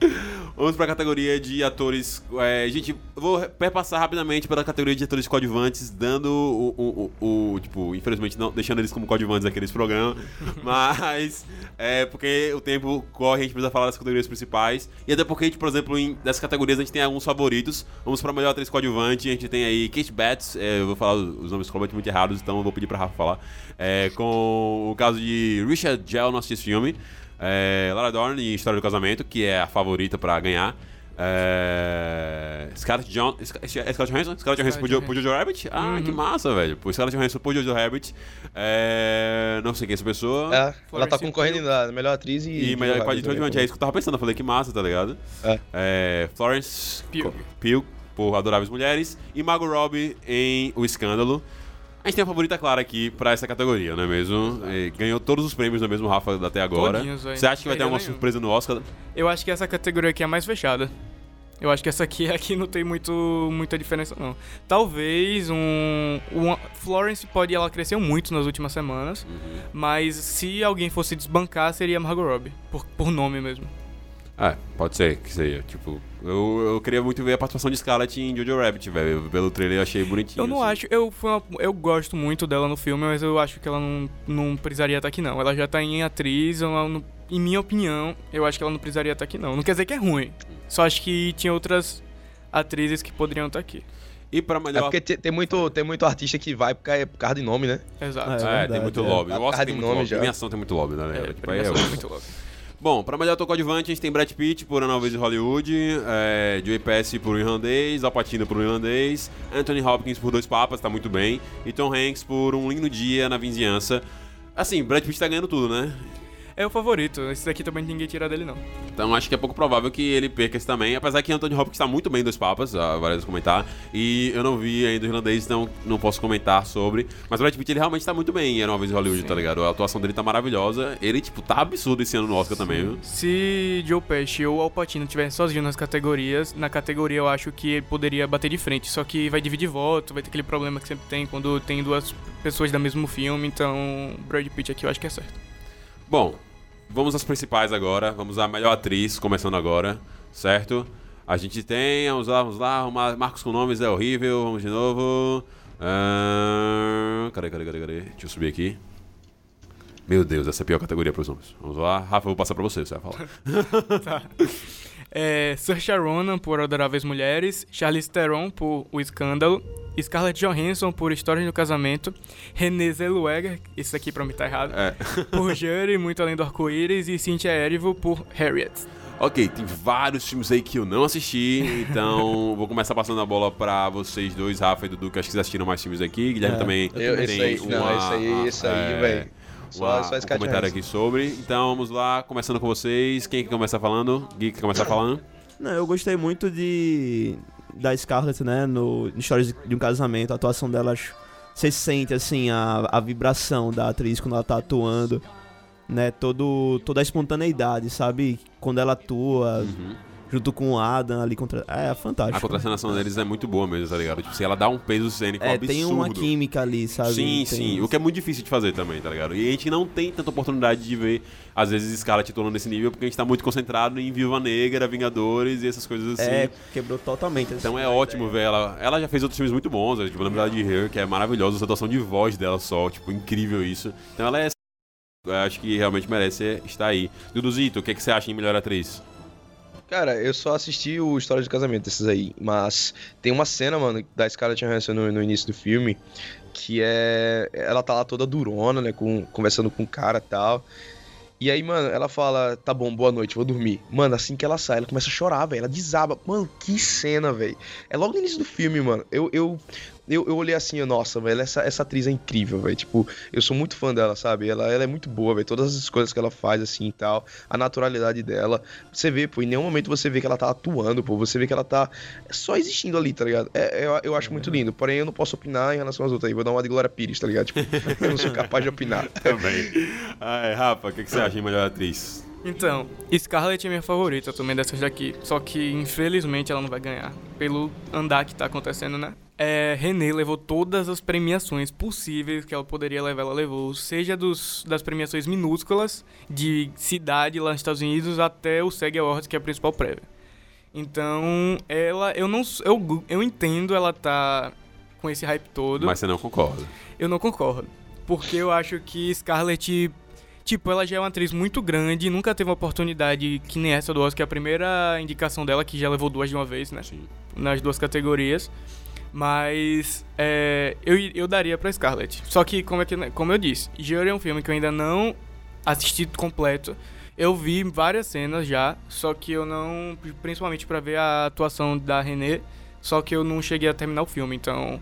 Vamos pra categoria de atores. É, gente, vou perpassar rapidamente pela categoria de atores coadjuvantes, dando o, o- o- o- Tipo, infelizmente, não deixando eles como coadjuvantes aqui nesse programa. mas. É porque o tempo corre, a gente precisa falar das categorias principais. E até porque, a gente, por exemplo, em, dessas categorias a gente tem alguns favoritos. Vamos pra melhor atriz coadjuvante. A gente tem aí Kate Betts, é, eu vou falar os nomes completamente errados, então eu vou pedir pra Rafa falar. É, com o caso de Richard Gell no Assist Filme. É, Lara Dorn em História do Casamento, que é a favorita pra ganhar. É, Scarlett John, é Scarlett Johansson? Scarlett Johansson por, Jo- por Jojo Rabbit? Ah, que massa, velho. Por Scarlett Johansson por Jojo Rabbit. É, não sei quem é essa pessoa. É, ela tá concorrendo na melhor atriz e. E melhor coadjuvante, é isso que eu tava pensando. Eu falei que massa, tá ligado? É. É, Florence Pugh. Pugh, por Adoráveis Mulheres. E Margot Robbie em O Escândalo. A gente tem a favorita clara aqui pra essa categoria, não é mesmo? É, ganhou todos os prêmios, não é mesmo, Rafa, até agora. Todinhos. Você acha que vai ter Perdeu alguma nenhum. surpresa no Oscar? Eu acho que essa categoria aqui é a mais fechada. Eu acho que essa aqui é a que não tem muito, muita diferença, não. Talvez um, Florence pode ela cresceu muito nas últimas semanas, Uhum. mas se alguém fosse desbancar seria Margot Robbie, por, por nome mesmo. É, pode ser que seja. Tipo, eu, eu queria muito ver a participação de Scarlett em Jojo Rabbit, velho. Pelo trailer eu achei bonitinho. Eu não assim. acho, eu, uma- eu gosto muito dela no filme, mas eu acho que ela não, não precisaria estar aqui não. Ela já tá em atriz, ela não- em minha opinião, eu acho que ela não precisaria estar aqui não. Não quer dizer que é ruim, só acho que tinha outras atrizes que poderiam estar aqui. E pra É melhor. porque te- tem muito, tem muito artista que vai por causa, por causa de nome, né? Exato. É, É, verdade, tem muito é. lobby. A O Oscar cara tem de muito nome lobby. já. Premiação tem muito lobby, né? É, tipo, é é muito louco. Bom, pra melhor ator coadjuvante, a gente tem Brad Pitt por Ana de Hollywood, é, Joey Pesci por O Irlandês, Al Pacino por O Irlandês, Anthony Hopkins por Dois Papas, tá muito bem, e Tom Hanks por Um Lindo Dia na Vizinhança. Assim, Brad Pitt tá ganhando tudo, né? É o favorito. Esse daqui também ninguém tira dele, não. Então acho que é pouco provável que ele perca esse também, apesar que Anthony Hopkins tá muito bem em Dois Papas, ah, vale comentar, e eu não vi ainda o irlandês, então não posso comentar sobre, mas o Brad Pitt ele realmente tá muito bem em Era Uma Vez em Hollywood, Sim. tá ligado? A atuação dele tá maravilhosa, ele, tipo, tá absurdo esse ano no Oscar também, viu? Se Joe Pesci ou Al Pacino estivessem sozinhos nas categorias, na categoria eu acho que ele poderia bater de frente. Só que vai dividir voto, vai ter aquele problema que sempre tem quando tem duas pessoas do mesmo filme. Então, Brad Pitt aqui eu acho que é certo. Bom, vamos às principais agora. Vamos à melhor atriz, começando agora, certo? A gente tem, vamos lá, vamos lá. Marcos com nomes é horrível, vamos de novo. Ahn, cadê, cadê, cadê, cadê? Deixa eu subir aqui. Meu Deus, essa é a pior categoria para os homens. Vamos lá. Rafa, eu vou passar pra você, você vai falar. É, Saoirse Ronan por Adoráveis Mulheres, Charlize Theron por O Escândalo, Scarlett Johansson por História do Casamento, Renée Zellweger, isso aqui pra mim tá errado, É. por Jury, Muito Além do Arco-Íris e Cynthia Erivo por Harriet. Ok, tem vários filmes aí que eu não assisti, então vou começar passando a bola pra vocês dois, Rafa e Dudu, que acho que vocês assistiram mais filmes aqui. Guilherme É, também eu- esse tem aí- não, uma, esse aí- esse aí, é, véi. Só- só um comentário aqui sobre. Então vamos lá, começando com vocês. Quem que começa falando? Gui que começa falando? Não, eu gostei muito de da Scarlett, né, no, no Histórias de um Casamento, a atuação dela, acho- você sente, assim, a, a vibração da atriz quando ela tá atuando, né, todo, toda a espontaneidade, sabe? Quando ela atua, junto com o Adam ali contra... É, fantástico. A contracenação deles é muito boa mesmo, tá ligado? Tipo, se ela dá um peso cênico É, absurdo. tem uma química ali, sabe? Sim, Tem- sim. O que é muito difícil de fazer também, tá ligado? E a gente não tem tanta oportunidade de ver, às vezes, Scarlett atuando nesse nível, porque a gente tá muito concentrado em Viúva Negra, Vingadores e essas coisas assim. É, quebrou totalmente. Então é ótimo ver ela. Ela já fez outros filmes muito bons, né? tipo, lembro dela de Her, que é maravilhosa, a atuação de voz dela só, tipo, incrível isso. Então ela é. Eu acho que realmente merece estar aí. Duduzito, o que, que você acha em melhor atriz? Cara, eu só assisti o História de Casamento desses aí, mas tem uma cena, mano, da Scarlett Johansson no, no início do filme, que é... Ela tá lá toda durona, né, com, conversando com o cara e tal. E aí, mano, ela fala, tá bom, boa noite, vou dormir. Mano, assim que ela sai, ela começa a chorar, velho, ela desaba. Mano, que cena, velho. É logo no início do filme, mano. Eu, eu, eu, eu olhei assim, nossa, velho, essa, essa atriz é incrível, velho. Tipo, eu sou muito fã dela, sabe? Ela, ela é muito boa, velho. Todas as coisas que ela faz, assim e tal. A naturalidade dela. Você vê, pô, em nenhum momento você vê que ela tá atuando, pô. Você vê que ela tá só existindo ali, tá ligado? É, eu, eu acho muito lindo. Porém, eu não posso opinar em relação às outras aí. Vou dar uma de Glória Pires, tá ligado? Tipo, eu não sou capaz de opinar. Também. Ai, Rafa, o que, que você acha em melhor atriz? Então, Scarlett é minha favorita também dessas daqui. Só que, infelizmente, ela não vai ganhar. Pelo andar que tá acontecendo, né? É, René levou todas as premiações possíveis que ela poderia levar, ela levou. Seja dos, das premiações minúsculas, de cidade lá nos Estados Unidos, até o SEG Awards, que é a principal prévia. Então, ela, eu não, eu, eu entendo ela tá com esse hype todo. Mas você não concorda. Eu não concordo. Porque eu acho que Scarlett, tipo, ela já é uma atriz muito grande, nunca teve uma oportunidade que nem essa do Oscar, que é a primeira indicação dela, que já levou duas de uma vez, né? Sim. Nas duas categorias. Mas é, eu, eu daria pra Scarlett. Só que, como, é que, como eu disse, Jury é um filme que eu ainda não assisti completo. Eu vi várias cenas já, só que eu não. Principalmente pra ver a atuação da René, só que eu não cheguei a terminar o filme, então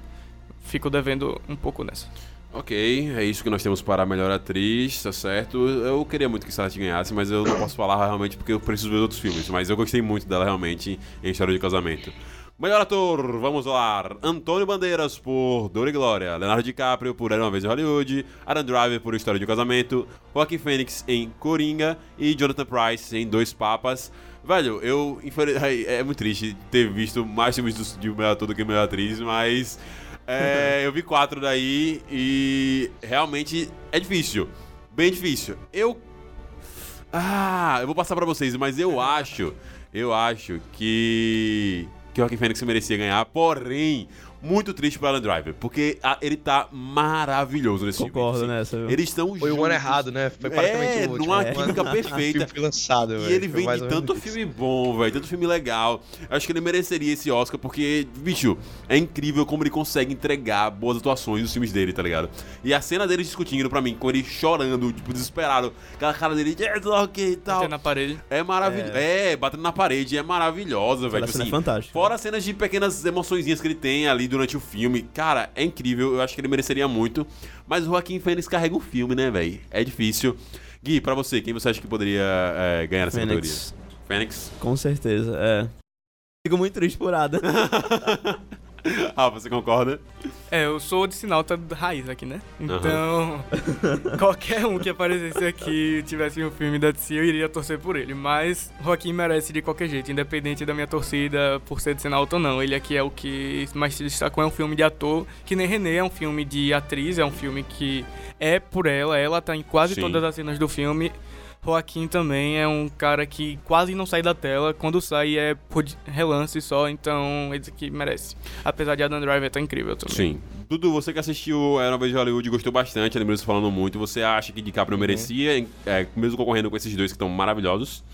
fico devendo um pouco nessa. Ok, é isso que nós temos para a melhor atriz, tá certo? Eu queria muito que Scarlett ganhasse, mas eu não posso falar realmente porque eu preciso ver outros filmes. Mas eu gostei muito dela realmente em História de Casamento. Melhor ator, vamos lá. Antônio Bandeiras por Dor e Glória. Leonardo DiCaprio por Era Uma Vez em Hollywood. Adam Driver por História de um Casamento. Joaquin Phoenix em Coringa. E Jonathan Price em Dois Papas. Velho, eu. É muito triste ter visto mais filmes de melhor ator do que melhor atriz, mas. é, eu vi quatro daí e realmente é difícil. Bem difícil. Eu. Ah, eu vou passar pra vocês, mas eu acho. Eu acho que. Que o Joaquin Phoenix merecia ganhar, porém, muito triste pro Alan Driver, porque ah, ele tá maravilhoso nesse Concordo filme. assim. nessa, viu? Eles estão Foi o juntos. ano errado, né? Foi praticamente É, o último. numa química perfeita. foi lançado, E ele vem de tanto isso. filme bom, velho, tanto filme legal. Eu acho que ele mereceria esse Oscar, porque, bicho, é incrível como ele consegue entregar boas atuações nos filmes dele, tá ligado? E a cena deles discutindo pra mim, com ele chorando, tipo, desesperado, aquela cara dele, é, ok e tal. Bater na parede. É maravilhoso. É. batendo na parede, é maravilhosa, velho. Tipo cena é assim, fantástica. Fora as cenas de pequenas emoçõezinhas que ele tem ali durante o filme. Cara, é incrível. Eu acho que ele mereceria muito. Mas o Joaquim Fênix carrega o filme, né, velho? É difícil. Gui, pra você, quem você acha que poderia é, ganhar essa categoria? Fênix. Fênix? Com certeza, é. Fico muito triste por Ada. ah, você concorda? É, eu sou de sinalta raiz aqui, né? Então, qualquer um que aparecesse aqui tivesse um filme da DC, eu iria torcer por ele. Mas Joaquim merece de qualquer jeito, independente da minha torcida por ser de sinalta ou não. Ele aqui é o que mais se destacou, é um filme de ator, que nem René é um filme de atriz, é um filme que é por ela, ela tá em quase Sim. todas as cenas do filme. Joaquim também é um cara que quase não sai da tela. Quando sai é por relance só, então ele aqui merece. Apesar de Adam Driver tá incrível também. Sim. Dudu, você que assistiu Era uma vez de Hollywood gostou bastante, lembro você falando muito. Você acha que DiCaprio merecia, é, mesmo concorrendo com esses dois que estão maravilhosos?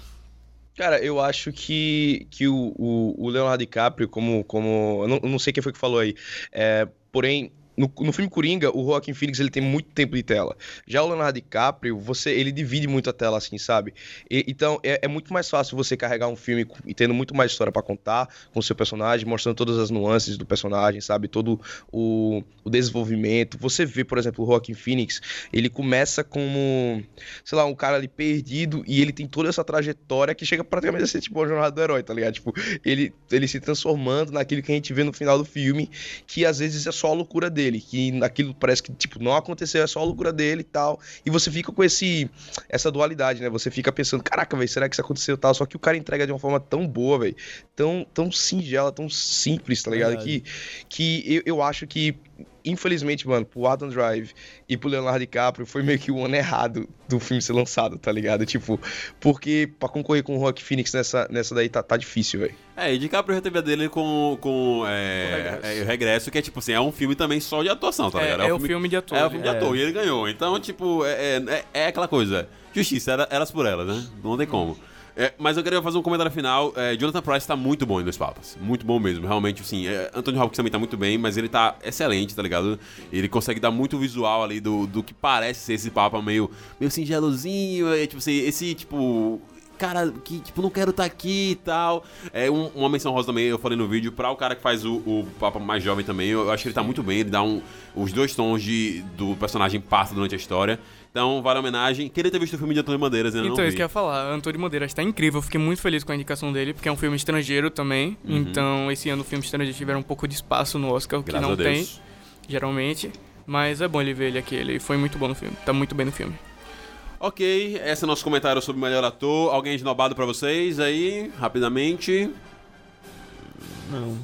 Cara, eu acho que, que o, o, o Leonardo DiCaprio, como. como eu, não, eu não sei quem foi que falou aí. é, porém, no, no filme Coringa, o Joaquin Phoenix ele tem muito tempo de tela. Já o Leonardo DiCaprio, você, ele divide muito a tela, assim, sabe? E- então é, é muito mais fácil você carregar um filme e tendo muito mais história pra contar com o seu personagem, mostrando todas as nuances do personagem, sabe? Todo o, o desenvolvimento. Você vê, por exemplo, o Joaquin Phoenix, ele começa como, sei lá, um cara ali perdido e ele tem toda essa trajetória que chega praticamente a ser tipo a jornada do herói, tá ligado? Tipo, ele, ele se transformando naquilo que a gente vê no final do filme, que às vezes é só a loucura dele, que aquilo parece que tipo não aconteceu, é só a loucura dele e tal. E você fica com esse essa dualidade, né? Você fica pensando, caraca, velho, será que isso aconteceu tal? Só que o cara entrega de uma forma tão boa, velho, tão tão singela, tão simples, tá ligado? Verdade. Que que eu, eu acho que Infelizmente, mano, pro Adam Drive e pro Leonardo DiCaprio foi meio que o ano errado do filme ser lançado, tá ligado? Tipo, porque pra concorrer com o Rock Phoenix nessa, nessa daí tá, tá difícil, velho. É, e DiCaprio já teve a dele com, com é, O Regresso. é, o Regresso, que é tipo assim, é um filme também só de atuação, tá É, ligado? é um o filme de ator. É o filme de É. ator, e ele ganhou. Então, tipo, é, é, é aquela coisa. Justiça, era- elas por elas, né? Não tem como. É, mas eu queria fazer um comentário final. É, Jonathan Price tá muito bom em Dois Papas. Muito bom mesmo, realmente, assim. É, Anthony Hopkins também tá muito bem, mas ele tá excelente, tá ligado? Ele consegue dar muito visual ali do, do que parece ser esse Papa meio, meio singelozinho. É, tipo assim, esse, tipo cara que, tipo, não quero estar aqui e tal. É um- uma menção rosa também, eu falei no vídeo, pra o cara que faz o, o Papa mais jovem também. Eu, eu acho que ele tá muito bem, ele dá um, os dois tons de, do personagem passa durante a história. Então, vale a homenagem. Queria ter visto o filme de Antônio Bandeiras, eu não Então, isso que eu ia falar. Antônio Bandeiras tá incrível. Eu fiquei muito feliz com a indicação dele, porque é um filme estrangeiro também. Uhum. Então, esse ano, filmes estrangeiros tiveram um pouco de espaço no Oscar, o que Graças não tem, geralmente. Mas é bom ele ver ele aqui. Ele foi muito bom no filme. Tá muito bem no filme. Ok, esse é o nosso comentário sobre o melhor ator. Alguém esnobado pra vocês aí, rapidamente? Não.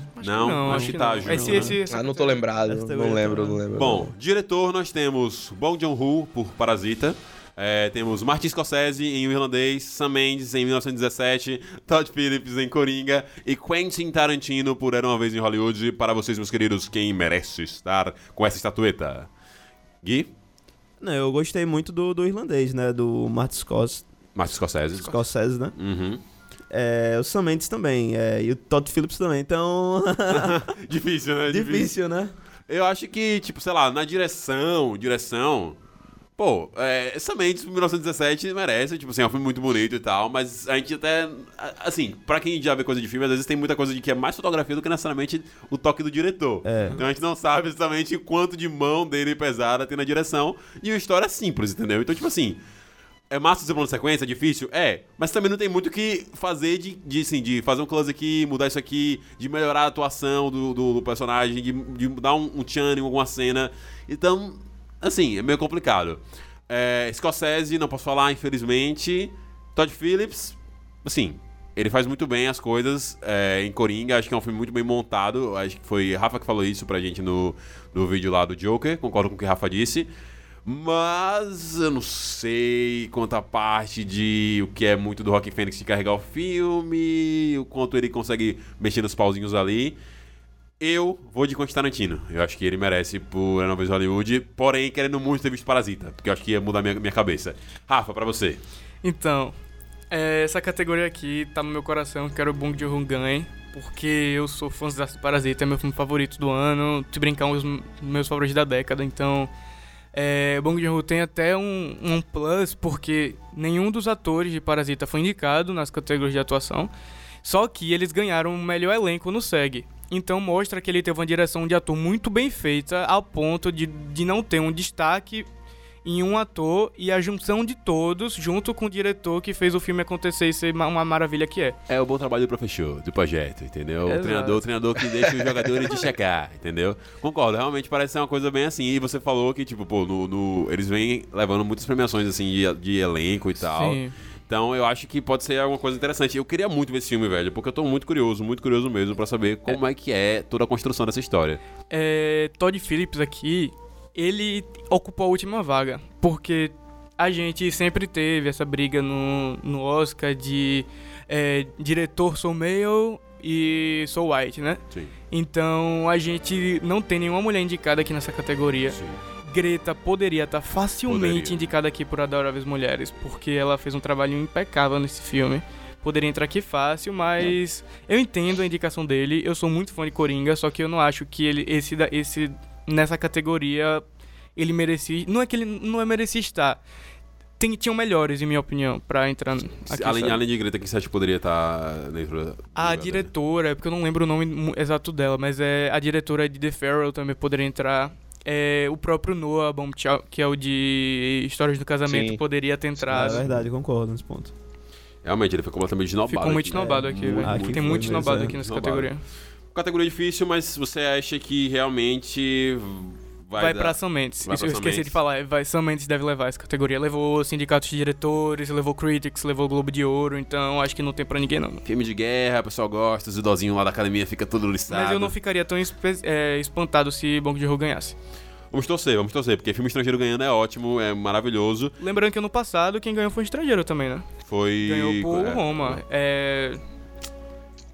não, acho, que, tá, não. Esse, né? esse, esse- Ah, não tô lembrado, não ganhado, lembro, né? não lembro. Bom, diretor nós temos Bong Joon-ho por Parasita. É, temos Martin Scorsese em O Irlandês, Sam Mendes em 1917, Todd Phillips em Coringa e Quentin Tarantino por Era Uma Vez em Hollywood. Para vocês, meus queridos, quem merece estar com essa estatueta? Gui? Não, eu gostei muito do, do irlandês, né? Do Martin Scors- Martin Scorsese. Scorsese, né? Uhum. É, o Sam Mendes também. É, e o Todd Phillips também. Então, Difícil, né? difícil, né? Eu acho que, tipo, sei lá, na direção, direção. Pô, é, Sam Mendes, 1917, merece, tipo assim, é um filme muito bonito e tal, mas a gente até, assim, pra quem já vê coisa de filme, às vezes tem muita coisa de que é mais fotografia do que necessariamente o toque do diretor. É. Então a gente não sabe exatamente quanto de mão dele pesada tem na direção, e uma história simples, entendeu? Então, tipo assim, é massa fazer plano de sequência, é difícil? É. Mas também não tem muito o que fazer de, de, assim, de fazer um close aqui, mudar isso aqui, de melhorar a atuação do, do, do personagem, de, de dar um, um tchan em alguma cena. Então, assim, é meio complicado. É, Scorsese, não posso falar, infelizmente. Todd Phillips, assim, ele faz muito bem as coisas é, em Coringa. Acho que é um filme muito bem montado. Acho que foi Rafa que falou isso pra gente no, no vídeo lá do Joker. Concordo com o que Rafa disse. Mas eu não sei quanto a parte de o que é muito do Rock Fênix de carregar o filme, o quanto ele consegue mexer nos pauzinhos ali. Eu vou de Quentin Tarantino. Eu acho que ele merece por Era Uma Vez Hollywood, porém querendo muito ter visto Parasita, porque eu acho que ia mudar minha, minha cabeça. Rafa, pra você. Então, é, essa categoria aqui tá no meu coração, quero o Bong Joon-ho porque eu sou fã da Parasita, é meu filme favorito do ano, se brincar, um dos meus favoritos da década, então... É, Bong Joon-ho tem até um, um plus, porque nenhum dos atores de Parasita foi indicado nas categorias de atuação, só que eles ganharam o melhor elenco no SEG. Então mostra que ele teve uma direção de ator muito bem feita, ao ponto de, de não ter um destaque em um ator e a junção de todos, junto com o diretor que fez o filme acontecer e ser uma, maravilha que é. É o bom trabalho do professor, do projeto, entendeu? O Exato. treinador, o treinador que deixa os jogadores de checar, entendeu? Concordo, realmente parece ser uma coisa bem assim. E você falou que, tipo, pô, no, no- eles vêm levando muitas premiações, assim, de, de elenco e tal. Sim. Então eu acho que pode ser alguma coisa interessante. Eu queria muito ver esse filme, velho, porque eu tô muito curioso, muito curioso mesmo pra saber como é, que é toda a construção dessa história. É, Todd Phillips aqui, ele ocupou a última vaga, porque a gente sempre teve essa briga no, no Oscar de é, diretor sou male e sou white, né? Sim. Então a gente não tem nenhuma mulher indicada aqui nessa categoria. Sim. Greta poderia estar facilmente Poderia. indicada aqui por Adoráveis Mulheres, porque ela fez um trabalho impecável nesse filme. Poderia entrar aqui fácil, mas eu entendo a indicação dele. Eu sou muito fã de Coringa, só que eu não acho que ele esse esse nessa categoria ele merecia. Não é que ele não é merecia estar. Tem, tinham melhores, em minha opinião, pra entrar aqui. além, sabe? além de Greta, que você acha que poderia estar dentro da. A do- diretora, é porque eu não lembro o nome exato dela, mas é a diretora de The Farewell também poderia entrar. É, o próprio Noah Baumchau, que é o de Histórias do Casamento, Sim. poderia ter É entrado. verdade, concordo nesse ponto. Realmente, ele foi completamente esnobado. Ficou muito esnobado aqui, muito. Tem muito esnobado é. aqui nessa categoria. Categoria difícil, mas você acha que realmente vai, Vai, dar... pra Sam Mendes. Vai Isso eu esqueci Mendes. de falar. Vai, Sam Mendes deve levar essa categoria. Levou sindicatos de diretores, levou Critics, levou Globo de Ouro, então acho que não tem pra ninguém não. Filme de guerra, o pessoal gosta, os idosinhos lá da academia fica todo liçado. Mas eu não ficaria tão é, espantado se Bong Joon-ho ganhasse. Vamos torcer, vamos torcer, porque filme estrangeiro ganhando é ótimo, é maravilhoso. Lembrando que ano passado quem ganhou foi um estrangeiro também, né? Foi... Ganhou por é, Roma. É...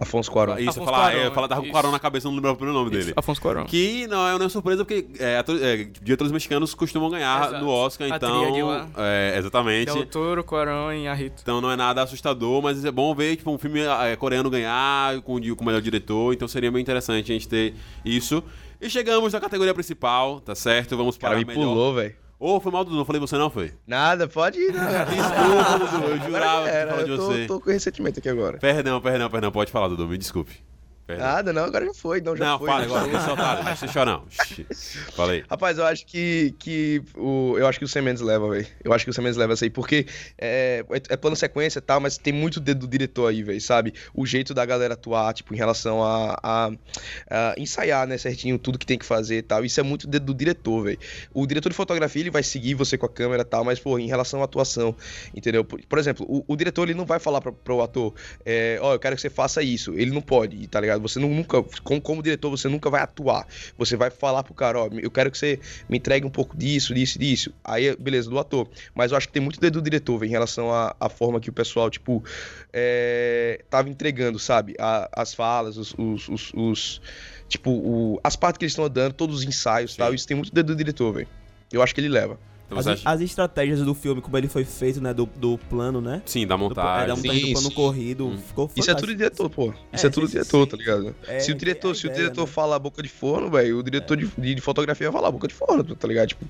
Afonso Cuarón. Isso, eu Afonso falar, Cuarón, eu falar, tava com. Quarão na cabeça, não lembrava o primeiro nome dele. Isso, Afonso Cuarón. Que não é uma surpresa, porque é, ator- é, diretores mexicanos costumam ganhar Exato. no Oscar, A então. lá. É, exatamente. Del Toro, Cuarón e Arrito. Então não é nada assustador, mas é bom ver tipo, um filme é, coreano ganhar com, o- com o melhor diretor, então seria bem interessante a gente ter isso. E chegamos na categoria principal, tá certo? Vamos O cara para a me melhor. pulou, velho. Ô, foi mal, Dudu, não falei você não, foi? Nada, pode ir, não. Desculpa, Dudu, eu jurava que falava de eu tô, você. tô com ressentimento aqui agora. Perdão, perdão, perdão, pode falar, Dudu, me desculpe. Perdão. Nada, não, agora já foi. Não, já não, foi. fala agora, você é otário, deixa eu chorar não. Shhh. Falei. Rapaz, eu acho que, que o, eu acho que o Sam Mendes leva, velho. Eu acho que o Sam Mendes leva essa aí, porque é, é, é plano sequência e tal, mas tem muito dedo do diretor aí, velho, sabe? O jeito da galera atuar, tipo, em relação a, a- a ensaiar, né, certinho, tudo que tem que fazer e tal. Isso é muito dedo do diretor, velho. O diretor de fotografia, ele vai seguir você com a câmera e tal, mas, pô, em relação à atuação, entendeu? Por, por exemplo, o, o diretor, ele não vai falar pra, pro ator, é, ó, eu quero que você faça isso. Ele não pode, tá ligado? Você não, nunca, como, como diretor, você nunca vai atuar. Você vai falar pro cara, ó, eu quero que você me entregue um pouco disso, disso, disso. Aí, beleza, do ator. Mas eu acho que tem muito dedo do diretor, velho, em relação à, à forma que o pessoal, tipo, é, tava entregando, sabe? A- as falas, os. os- os- os- tipo, o- as partes que eles estão dando, todos os ensaios e tal. Isso tem muito dedo do diretor, velho. Eu acho que ele leva. Então As, as estratégias do filme, como ele foi feito, né? Do, do plano, né? Sim, da Do, é, montagem. da montagem Sim, do plano sim. corrido. Hum. Ficou Isso é tudo fantástico. diretor, pô. Isso é, É, tudo sim, diretor, sim. tá ligado? É, se o diretor, é a se o diretor né? fala boca de forno, velho, o diretor de, de, de fotografia vai falar boca de forno, tá ligado? Tipo,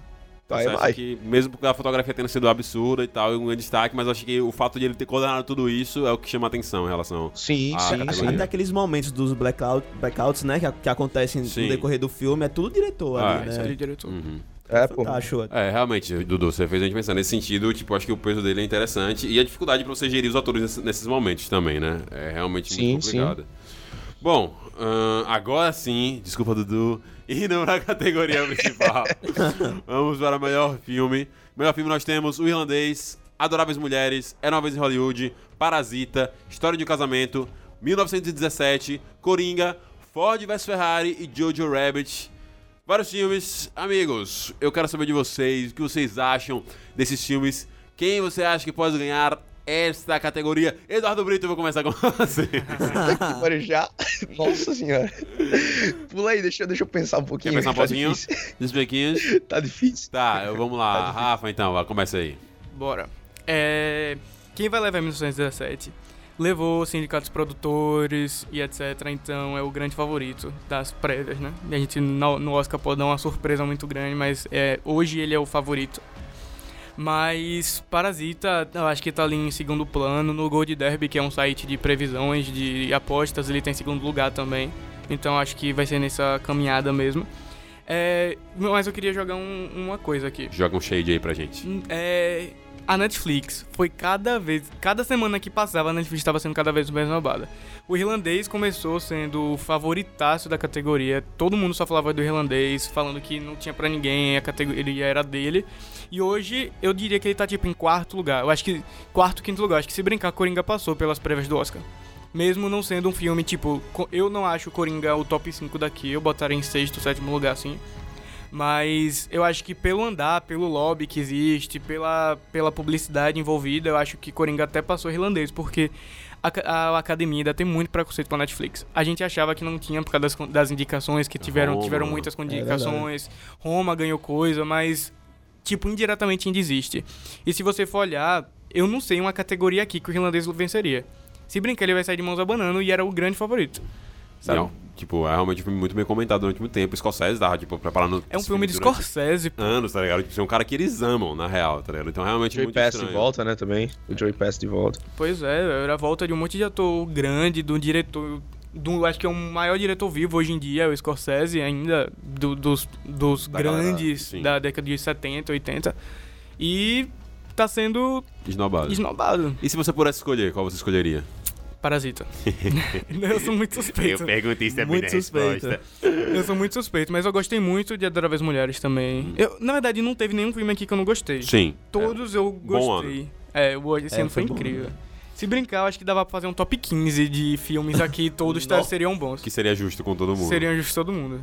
Então aí vai. que, mesmo a fotografia tendo sido absurda e tal, e um grande destaque, mas eu acho que o fato de ele ter coordenado tudo isso é o que chama atenção em relação. Sim, sim, sim. Até aqueles momentos dos blackout, blackouts, né? Que, que acontecem Sim. no decorrer do filme, é tudo diretor Ah, ali, né? ali, diretor. Uhum. É, pô. Fantástico. É, realmente, Dudu, você fez a gente pensar nesse sentido, tipo, acho que o peso dele é interessante e a dificuldade pra você gerir os atores nesse- nesses momentos também, né? É realmente Sim, muito complicado. Bom, ahn, agora sim, desculpa, Dudu, indo pra categoria principal. Vamos para o melhor filme. Melhor filme nós temos O Irlandês, Adoráveis Mulheres, Era uma vez em Hollywood, Parasita, História de um Casamento, 1917, Coringa, Ford vs Ferrari e Jojo Rabbit. Vários filmes. Amigos, eu quero saber de vocês, o que vocês acham desses filmes. Quem você acha que pode ganhar esta categoria? Eduardo Brito, eu vou começar com você. Agora já. Nossa senhora. Pula aí, deixa, eu- deixa eu pensar um pouquinho. Quer pensar um tá pouquinho? bequinhos. Tá difícil. Tá, eu- vamos lá. Rafa, então, começa aí. Bora. É... Quem vai levar em 1917? Levou sindicatos produtores e etc. Então é o grande favorito das prévias, né? E a gente no, Oscar pode dar uma surpresa muito grande, mas é, hoje ele é o favorito. Mas Parasita, eu acho que tá ali em segundo plano. No Gold Derby, que é um site de previsões, de apostas, ele tá em segundo lugar também. Então acho que vai ser nessa caminhada mesmo. É, mas eu queria jogar um- uma coisa aqui. Joga um shade aí pra gente. Hum, É, a Netflix foi cada vez, cada semana que passava, a Netflix estava sendo cada vez mais roubada. O irlandês começou sendo o favoritaço da categoria. Todo mundo só falava do irlandês, falando que não tinha pra ninguém, a categoria era dele. E hoje eu diria que ele tá tipo em quarto lugar. Eu acho que quarto, quinto lugar. Acho que se brincar, Coringa passou pelas prévias do Oscar. Mesmo não sendo um filme, tipo, eu não acho Coringa o top 5 daqui, eu botaria em sexto, sétimo lugar, assim. Mas eu acho que pelo andar, pelo lobby que existe, pela, pela publicidade envolvida, eu acho que Coringa até passou irlandês, porque a, a academia ainda tem muito preconceito com a Netflix. A gente achava que não tinha por causa das, das indicações que tiveram, Roma. tiveram muitas verdade. indicações. Roma ganhou coisa, mas, tipo, indiretamente ainda existe. E se você for olhar, eu não sei uma categoria aqui que o irlandês venceria. Se brincar, ele vai sair de mãos abanando e era o grande favorito. Sabe? Não, tipo, é realmente um filme muito bem comentado durante muito tempo. Scorsese tava, tipo, preparando. É um filme de Scorsese, pô. Anos, tá ligado? Tipo, é um cara que eles amam, na real, tá ligado? Então, realmente, Joey muito Pass de estranho. volta, né, também. O Joey Pass de volta. Pois é, era a volta de um monte de ator grande, do diretor. Do, acho que é o maior diretor vivo hoje em dia, é o Scorsese, ainda do- dos, dos Da galera, grandes sim. da década de 70, 80. E tá sendo Esnobado. esnobado. E se você pudesse escolher, qual você escolheria? Parasita. eu sou muito suspeito. perguntei se é Muito suspeito. resposta. Eu sou muito suspeito, mas eu gostei muito de Adoráveis Mulheres também. Eu, na verdade, não teve nenhum filme aqui que eu não gostei. Sim. Todos eu Bom gostei. É, o esse É, ano foi foi bom, incrível. né? Se brincar, eu acho que dava pra fazer um top 15 de filmes aqui, todos tá- Nossa. seriam bons. Que seria justo com todo mundo. Seriam justos todo mundo.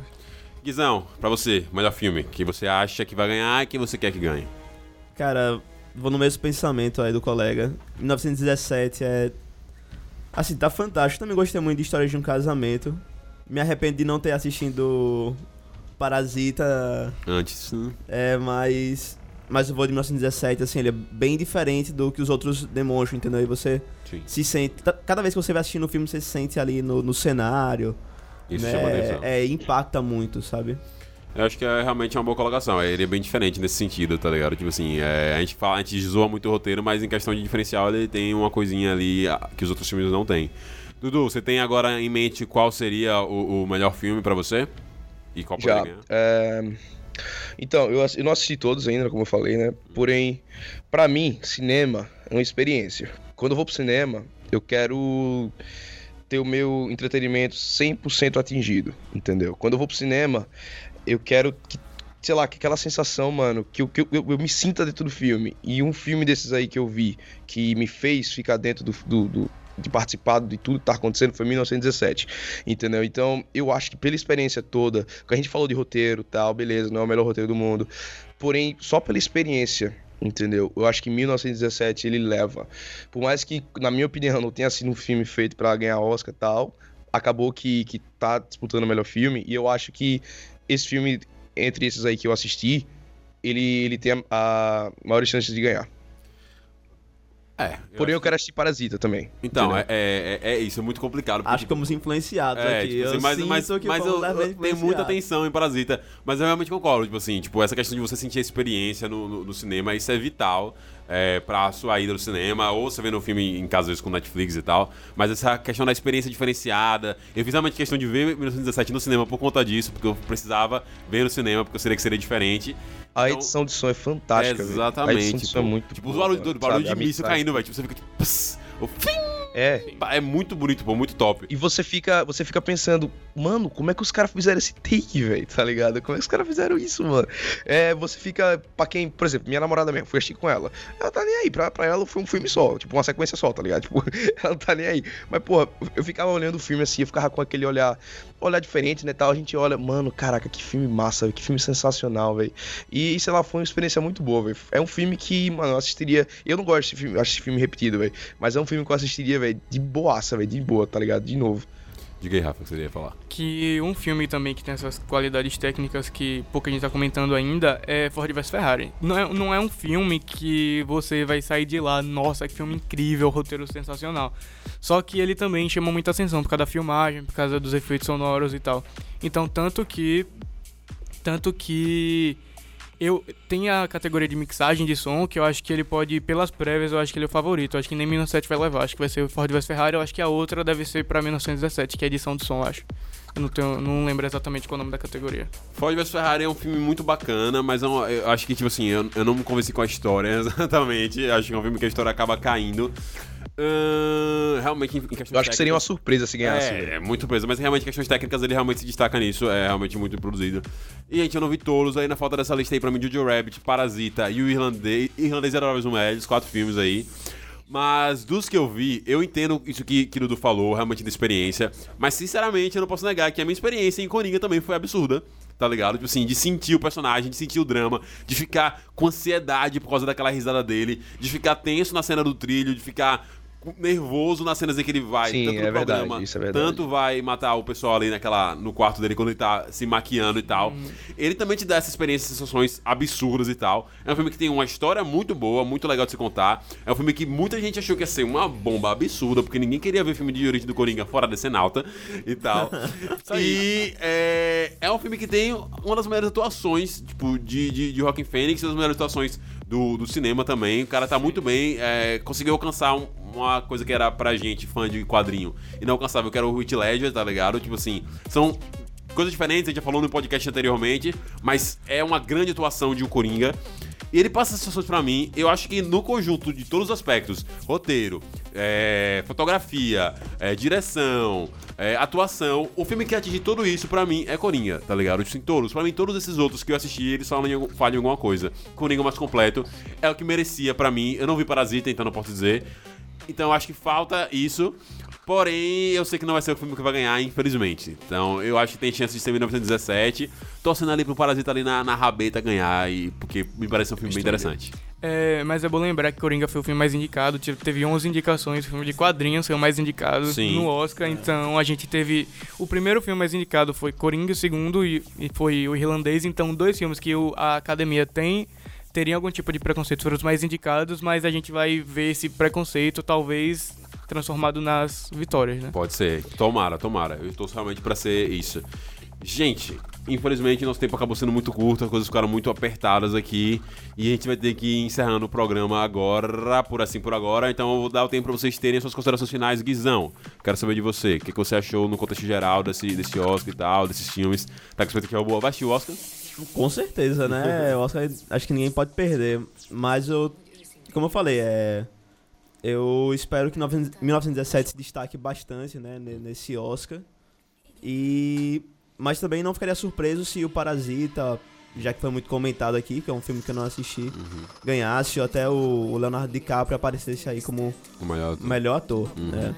Guizão, pra você, melhor filme que você acha que vai ganhar e que você quer que ganhe. Cara, vou no mesmo pensamento aí do colega. 1917 é. Assim, tá fantástico. Também gostei muito de História de um Casamento. Me arrependo de não ter assistido Parasita, Antes. hum, é, mas. Mas eu vou de 1917, assim, ele é bem diferente do que os outros demonstram, entendeu? E você Sim. se sente. Cada vez que você vai assistindo o filme, você se sente ali no, no cenário. Isso né? chama atenção. É, impacta muito, sabe? Eu acho que é realmente uma boa colocação. Ele é bem diferente nesse sentido, tá ligado? Tipo assim, é, a gente fala, a gente zoa muito o roteiro, mas em questão de diferencial ele tem uma coisinha ali ah, que os outros filmes não têm. Dudu, você tem agora em mente qual seria o, o melhor filme pra você? E qual Já. poderia ganhar? é, Então, eu, eu não assisti todos ainda, como eu falei, né? Porém, pra mim, cinema é uma experiência. Quando eu vou pro cinema, eu quero ter o meu entretenimento 100% atingido, entendeu? Quando eu vou pro cinema, eu quero que, sei lá, que aquela sensação, mano, que, eu, que eu, eu, me sinta dentro do filme. E um filme desses aí que eu vi, que me fez ficar dentro do, do- do- de participar de tudo que tá acontecendo foi 1917, entendeu? Então, eu acho que pela experiência toda, que a gente falou de roteiro tal, beleza, não é o melhor roteiro do mundo, porém, só pela experiência, entendeu? Eu acho que 1917 ele leva. Por mais que, na minha opinião, não tenha sido um filme feito pra ganhar Oscar tal, acabou que, que tá disputando o melhor filme, e eu acho que esse filme, entre esses aí que eu assisti, ele, ele tem a, a maior chance de ganhar. É. Porém, eu quero assistir Parasita também. Então, é, é, é- é isso, é muito complicado. porque, Acho que fomos influenciados É, aqui. tipo assim, eu mas, sinto mas, que mas eu, eu tenho muita atenção em Parasita, mas eu realmente concordo, tipo assim, tipo, essa questão de você sentir a experiência no, no- no cinema, isso é vital é, pra sua ida no cinema, ou você vendo um filme em casa, às vezes, com Netflix e tal, mas essa questão da experiência diferenciada, eu fiz realmente questão de ver 1917 no cinema por conta disso, porque eu precisava ver no cinema, porque eu seria que seria diferente. A Então- edição de som é fantástica. velho. Exatamente. A edição de som é muito Tipo, os boa, barulhos, mano, barulho de míssil caindo, velho. Tipo, você fica tipo. pss, o fim. É. É muito bonito, pô, muito top. E você fica, você fica pensando, mano, como é que os caras fizeram esse take, velho? Tá ligado? Como é que os caras fizeram isso, mano? É, você fica, pra quem, por exemplo, minha namorada mesmo, fui assistir com ela. Ela tá nem aí, pra, pra ela foi um filme só, tipo, uma sequência só, tá ligado? Tipo, ela não tá nem aí. Mas, porra, eu ficava olhando o filme assim, eu ficava com aquele olhar, olhar diferente, né, tal. A gente olha, mano, caraca, que filme massa, que filme sensacional, velho. E, sei lá, foi uma experiência muito boa, velho. É um filme que, mano, eu assistiria. Eu não gosto de filme, acho esse filme repetido, velho. Mas é um filme que eu assistiria, velho, de boaça, velho, de boa, tá ligado? De novo. Diga aí, Rafa, o que você ia falar. Que um filme também que tem essas qualidades técnicas que pouca gente tá comentando ainda é Ford vs Ferrari. Não é, não é um filme que você vai sair de lá, nossa, que filme incrível, roteiro sensacional. Só que ele também chama muita atenção por causa da filmagem, por causa dos efeitos sonoros e tal. Então, tanto que. Tanto que. Eu tem a categoria de mixagem de som, que eu acho que ele pode, pelas prévias, eu acho que ele é o favorito. Eu acho que nem 1917 vai levar. Acho que vai ser Ford vs Ferrari. Eu acho que a outra deve ser pra 1917, que é edição de som, eu acho. Eu não, tenho, não lembro exatamente qual é o nome da categoria. Ford vs Ferrari é um filme muito bacana, mas é um- eu acho que, tipo assim, eu, eu não me convenci com a história exatamente. Acho que é um filme que a história acaba caindo. Ahn, realmente, em, em questões Eu acho que seria uma técnicas- surpresa se ganhasse. É, é muito peso, mas realmente questões técnicas ele realmente se destaca nisso, é realmente muito produzido. E, gente, eu não vi todos, aí na falta dessa lista aí pra mim, Jojo Rabbit, Parasita e o Irlandês, Irlandês era Adoráveis Mulheres, quatro filmes aí. Mas dos que eu vi, eu entendo isso que, que o Dudu falou, realmente da experiência. Mas sinceramente, eu não posso negar que a minha experiência em Coringa também foi absurda. Tá ligado? Tipo assim, de sentir o personagem, de sentir o drama, de ficar com ansiedade por causa daquela risada dele, de ficar tenso na cena do trilho, de ficar nervoso nas cenas em que ele vai, Sim, tanto no é verdade, programa, isso é verdade. tanto vai matar o pessoal ali naquela, no quarto dele quando ele tá se maquiando e tal. Ele também te dá essa experiência, sensações absurdas e tal. É um filme que tem uma história muito boa, muito legal de se contar. É um filme que muita gente achou que ia ser uma bomba absurda, porque ninguém queria ver filme de origem do Coringa fora desse nauta e tal. e é, é um filme que tem uma das melhores atuações, tipo, de, de, de Joaquin Phoenix, uma das melhores atuações do, do cinema também. O cara tá muito bem, é, conseguiu alcançar um- uma coisa que era pra gente, fã de quadrinho, inalcançável, que era o Heath Ledger, tá ligado? Tipo assim, são coisas diferentes, a gente já falou no podcast anteriormente, mas é uma grande atuação de um Coringa. E ele passa essas sensações pra mim, eu acho que no conjunto de todos os aspectos, roteiro, é, fotografia, é, direção, é, atuação, o filme que atinge tudo isso pra mim é Coringa, tá ligado? Tipo, em todos, pra mim todos esses outros que eu assisti, eles falam em, em alguma coisa. Coringa mais completo é o que merecia pra mim, eu não vi Parasita, então não posso dizer. Então eu acho que falta isso. Porém, eu sei que não vai ser o filme que vai ganhar, infelizmente. Então, eu acho que tem chance de ser 1917. Torcendo ali pro Parasita ali na, na rabeta ganhar, e, porque me parece um filme bem interessante. É, mas é bom lembrar que Coringa foi o filme mais indicado, teve 11 indicações, o filme de quadrinhos foi o mais indicado Sim. no Oscar, então a gente teve... O primeiro filme mais indicado foi Coringa, o segundo e, e foi o Irlandês, então dois filmes que o- a academia tem teriam algum tipo de preconceito foram os mais indicados, mas a gente vai ver esse preconceito talvez transformado nas vitórias, né? Pode ser. Tomara, tomara. Eu estou realmente pra ser isso. Gente, infelizmente nosso tempo acabou sendo muito curto, as coisas ficaram muito apertadas aqui. E a gente vai ter que ir encerrando o programa agora, por assim por agora. Então eu vou dar o tempo pra vocês terem as suas considerações finais. Guizão, quero saber de você. O que, que você achou no contexto geral desse, desse Oscar e tal, desses filmes? Tá com expectativa boa? Vai assistir o Oscar? Com certeza, né? O Oscar acho que ninguém pode perder. Mas eu. Como eu falei, é. Eu espero que 900 1917 se destaque bastante, né? ne- Nesse Oscar. E. Mas também não ficaria surpreso se o Parasita, já que foi muito comentado aqui, que é um filme que eu não assisti, ganhasse, ou até o Leonardo DiCaprio aparecesse aí como O melhor. melhor ator. né?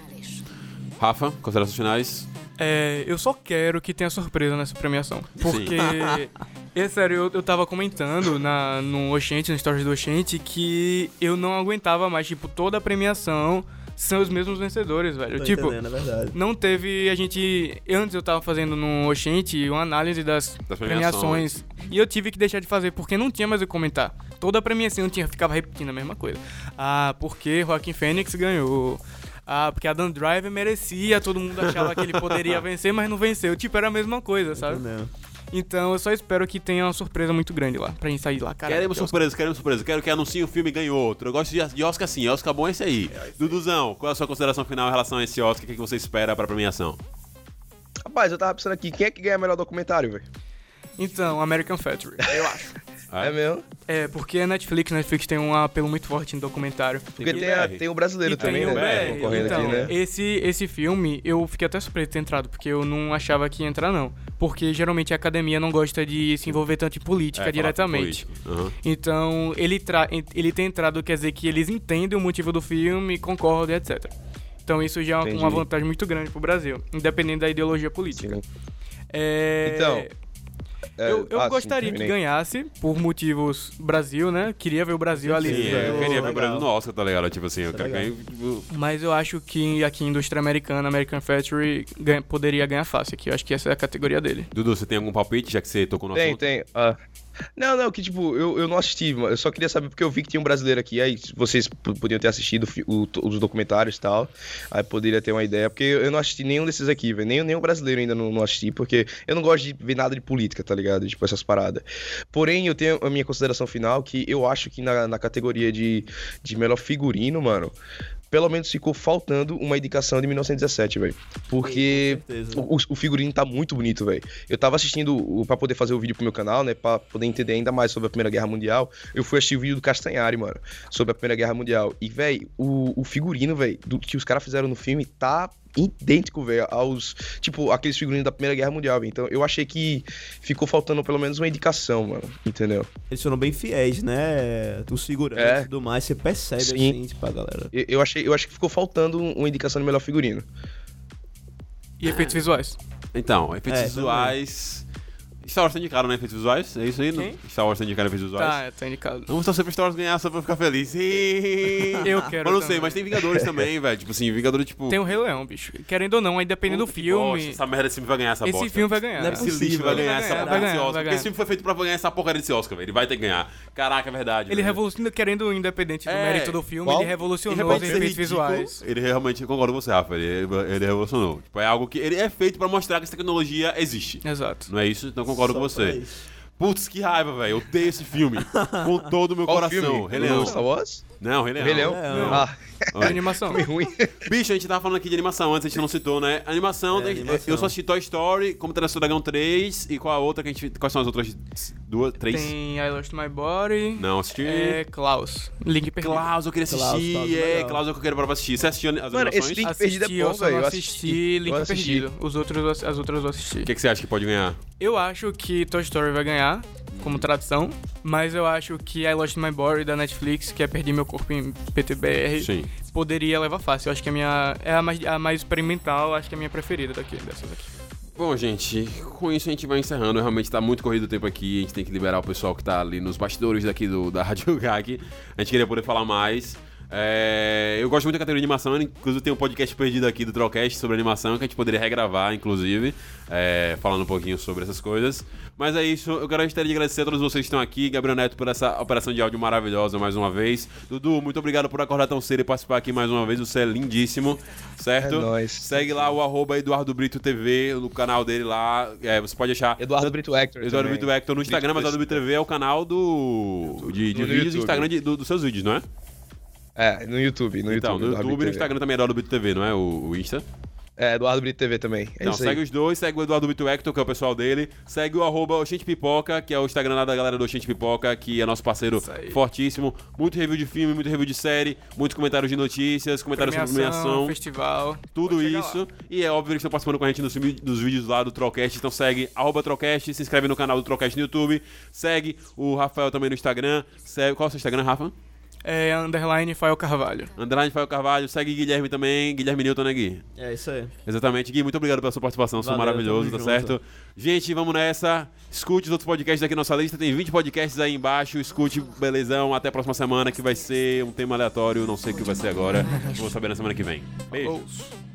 Rafa, considerações finais? É, eu só quero que tenha surpresa nessa premiação. Porque, é sério, eu, eu tava comentando na, no Oxente, no Stories do Oxente, que eu não aguentava mais, tipo, toda a premiação são os mesmos vencedores, velho. Tô tipo, entendendo, é verdade. não teve. A gente. Antes eu tava fazendo no Oxente uma análise das, Das premiações. E eu tive que deixar de fazer porque não tinha mais o que comentar. Toda a premiação eu tinha, ficava repetindo a mesma coisa. Ah, porque Joaquim Fênix ganhou. Ah, porque a Dan Driver merecia, todo mundo achava que ele poderia vencer, mas não venceu. Tipo, era a mesma coisa, sabe? Entendendo. Então eu só espero que tenha uma surpresa muito grande lá, pra gente sair lá, cara. Queremos surpresa, queremos surpresa. Quero que anuncie o filme e ganhe outro. Eu gosto de, de Oscar sim, Oscar bom é esse aí. Duduzão, qual é a sua consideração final em relação a esse Oscar? O que, que você espera pra premiação? Rapaz, eu tava pensando aqui, quem é que ganha melhor documentário, velho? Então, American Factory, eu acho. Ah, É mesmo? É, porque a Netflix, Netflix tem um apelo muito forte em documentário. Porque tem, a- tem o brasileiro E também, tem o né? BR. Então, aqui, né? esse, esse filme, eu fiquei até surpreso de ter entrado, porque eu não achava que ia entrar, não. Porque geralmente a academia não gosta de se envolver tanto em política É, diretamente. Aham. Então, ele, tra ele ter entrado quer dizer que eles entendem o motivo do filme, concordam, etc. Então, isso já é uma- Entendi. uma vantagem muito grande pro Brasil, independente da ideologia política. É, Então, É, eu, eu ah, sim, gostaria que terminei. ganhasse por motivos Brasil, né? Queria ver o Brasil ali. Sim, é, eu queria ver o. Brasil no Oscar, tá ligado? Tipo assim, eu é quero legal. ganhar. tipo, Mas eu acho que aqui indústria americana, American Factory, ganha- poderia ganhar fácil aqui. Eu acho que essa é a categoria dele. Dudu, você tem algum palpite, já que você tocou no Tem, assunto? tem. ah. Não, não, que tipo, eu, eu não assisti, eu só queria saber porque eu vi que tinha um brasileiro aqui, aí vocês podiam ter assistido o- os documentários e tal, aí poderia ter uma ideia, porque eu não assisti nenhum desses aqui, velho, nem, nem o brasileiro ainda não, não assisti, porque eu não gosto de ver nada de política, tá ligado? Tipo, essas paradas. Porém, eu tenho a minha consideração final, que eu acho que na, na categoria de, de melhor figurino, mano, pelo menos ficou faltando uma indicação de 1917, velho. Porque certeza. o, o figurino tá muito bonito, velho. Eu tava assistindo pra poder fazer o vídeo pro meu canal, né? Pra poder entender ainda mais sobre a Primeira Guerra Mundial. Eu fui assistir o vídeo do Castanhari, mano, sobre a Primeira Guerra Mundial. E, velho, o, o figurino, velho, do que os caras fizeram no filme tá idêntico, velho, aos, tipo, aqueles figurinos da Primeira Guerra Mundial, velho. Então, eu achei que ficou faltando pelo menos uma indicação, mano. Entendeu? Eles foram bem fiéis, né? Os figurantes É. e tudo mais, você percebe Sim. assim, tipo, a galera. Eu, eu achei, eu acho que ficou faltando uma indicação de melhor figurino. E efeitos visuais. Então, efeitos É, visuais. Star Wars tá indicado, né? Efeitos visuais? É isso aí? Quem? Star Wars tá indicado efeitos visuais? Tá, tá indicado. Vamos torcer pro Star Wars ganhar só pra eu ficar feliz. Eu quero Mas não sei, também. mas tem Vingadores também, velho. Tipo assim, Vingadores, tipo. Tem o Rei Leão, bicho. Querendo ou não, aí dependendo do Puta que filme. bosta, essa merda desse filme vai ganhar essa esse bosta. filme vai ganhar. Não é Esse possível. lixo vai ganhar Vai essa ganhar, porcaria vai desse Oscar. vai Porque esse filme foi feito pra ganhar essa porcaria desse Oscar, velho. Ele vai ter que ganhar. Caraca, é verdade. Ele velho. revolucionou, querendo independente do É. mérito do filme, Qual? ele revolucionou Ele os efeitos visuais. Ele realmente, eu concordo com você, Rafa. Ele, ele revolucionou. Tipo, é algo que. Ele é feito pra mostrar que essa tecnologia existe. Exato. Não é isso? Então concordo Só com você. Putz, que raiva, velho. Eu odeio esse filme. com todo o meu Qual coração. filme? O Star Wars? Não, Rei Leão. Rei Leão? Leão. Ah, É animação. filme ruim. Bicho, a gente tava falando aqui de animação antes, a gente não citou, né? Animação, É, animação. eu só assisti Toy Story, Como Treinar Seu Dragão 3 e qual a outra que a gente. Quais são as outras duas? Três? Tem I Lost My Body. Não, assisti. É Klaus. Link perdido. Klaus, eu queria assistir. Klaus é é, legal. Klaus é o que eu quero pra assistir. Você assistiu as Mano, animações? esse Link Assisti, Perdido é bom, eu só velho. Eu assisti assisti. Link Eu assisti. Perdido. Os outros, as outras eu assisti. O que, que você acha que pode ganhar? Eu acho que Toy Story vai ganhar, como tradição, mas eu acho que I Lost My Body da Netflix, que é Perdi Meu Corpo em PTBR, Sim. poderia levar fácil. Eu acho que a minha é a mais, a mais experimental, acho que é a minha preferida daqui, dessas aqui. Bom, gente, com isso a gente vai encerrando. Realmente tá muito corrido o tempo aqui. A gente tem que liberar o pessoal que tá ali nos bastidores daqui do, da Rádio GAC. A gente queria poder falar mais. É, eu gosto muito da categoria de animação, inclusive tem um podcast perdido aqui do Trollcast sobre animação que a gente poderia regravar, inclusive, é, falando um pouquinho sobre essas coisas. Mas é isso, eu gostaria de agradecer a todos vocês que estão aqui, Gabriel Neto por essa operação de áudio maravilhosa mais uma vez. Dudu, muito obrigado por acordar tão cedo e participar aqui mais uma vez, você é lindíssimo, certo? É nóis. Segue lá o arroba Eduardo Brito TV, no canal dele lá, é, você pode achar... Eduardo Brito Hector. Eduardo também. Brito Hector no Instagram, mas Eduardo Brito TV é o canal do de, de vídeos YouTube. Instagram de- do- dos seus vídeos, não é? É, no YouTube. No então, YouTube. no YouTube e no. Instagram também é Eduardo Brito TV, não é? O, o Insta. É, Eduardo Brito TV também. É Então, isso segue aí. os dois, segue o Eduardo Brito Hector, que é o pessoal dele. Segue o arroba Oxente Pipoca, que é o Instagram lá da galera do Oxente Pipoca, que é nosso parceiro fortíssimo. Muito review de filme, muito review de série, muitos comentários de notícias, comentários sobre premiação. festival. Tudo isso. lá. E é óbvio que eles estão participando com a gente nos, nos vídeos lá do Trollcast. Então segue arroba Trollcast, se inscreve no canal do Trollcast no YouTube. Segue o Rafael também no Instagram. Segue, qual é o seu Instagram, Rafa? É underline Fael Carvalho. Andrade Fael Carvalho. Segue Guilherme também. Guilherme Newton, né, Gui? É isso aí. Exatamente. Gui, muito obrigado pela sua participação. Valeu, maravilhoso, tá junto. certo? Gente, vamos nessa. Escute os outros podcasts aqui na nossa lista. Tem 20 podcasts aí embaixo. Escute, belezão. Até a próxima semana, que vai ser um tema aleatório. Não sei o que vai ser agora. Vou saber na semana que vem. Beijo. Falou.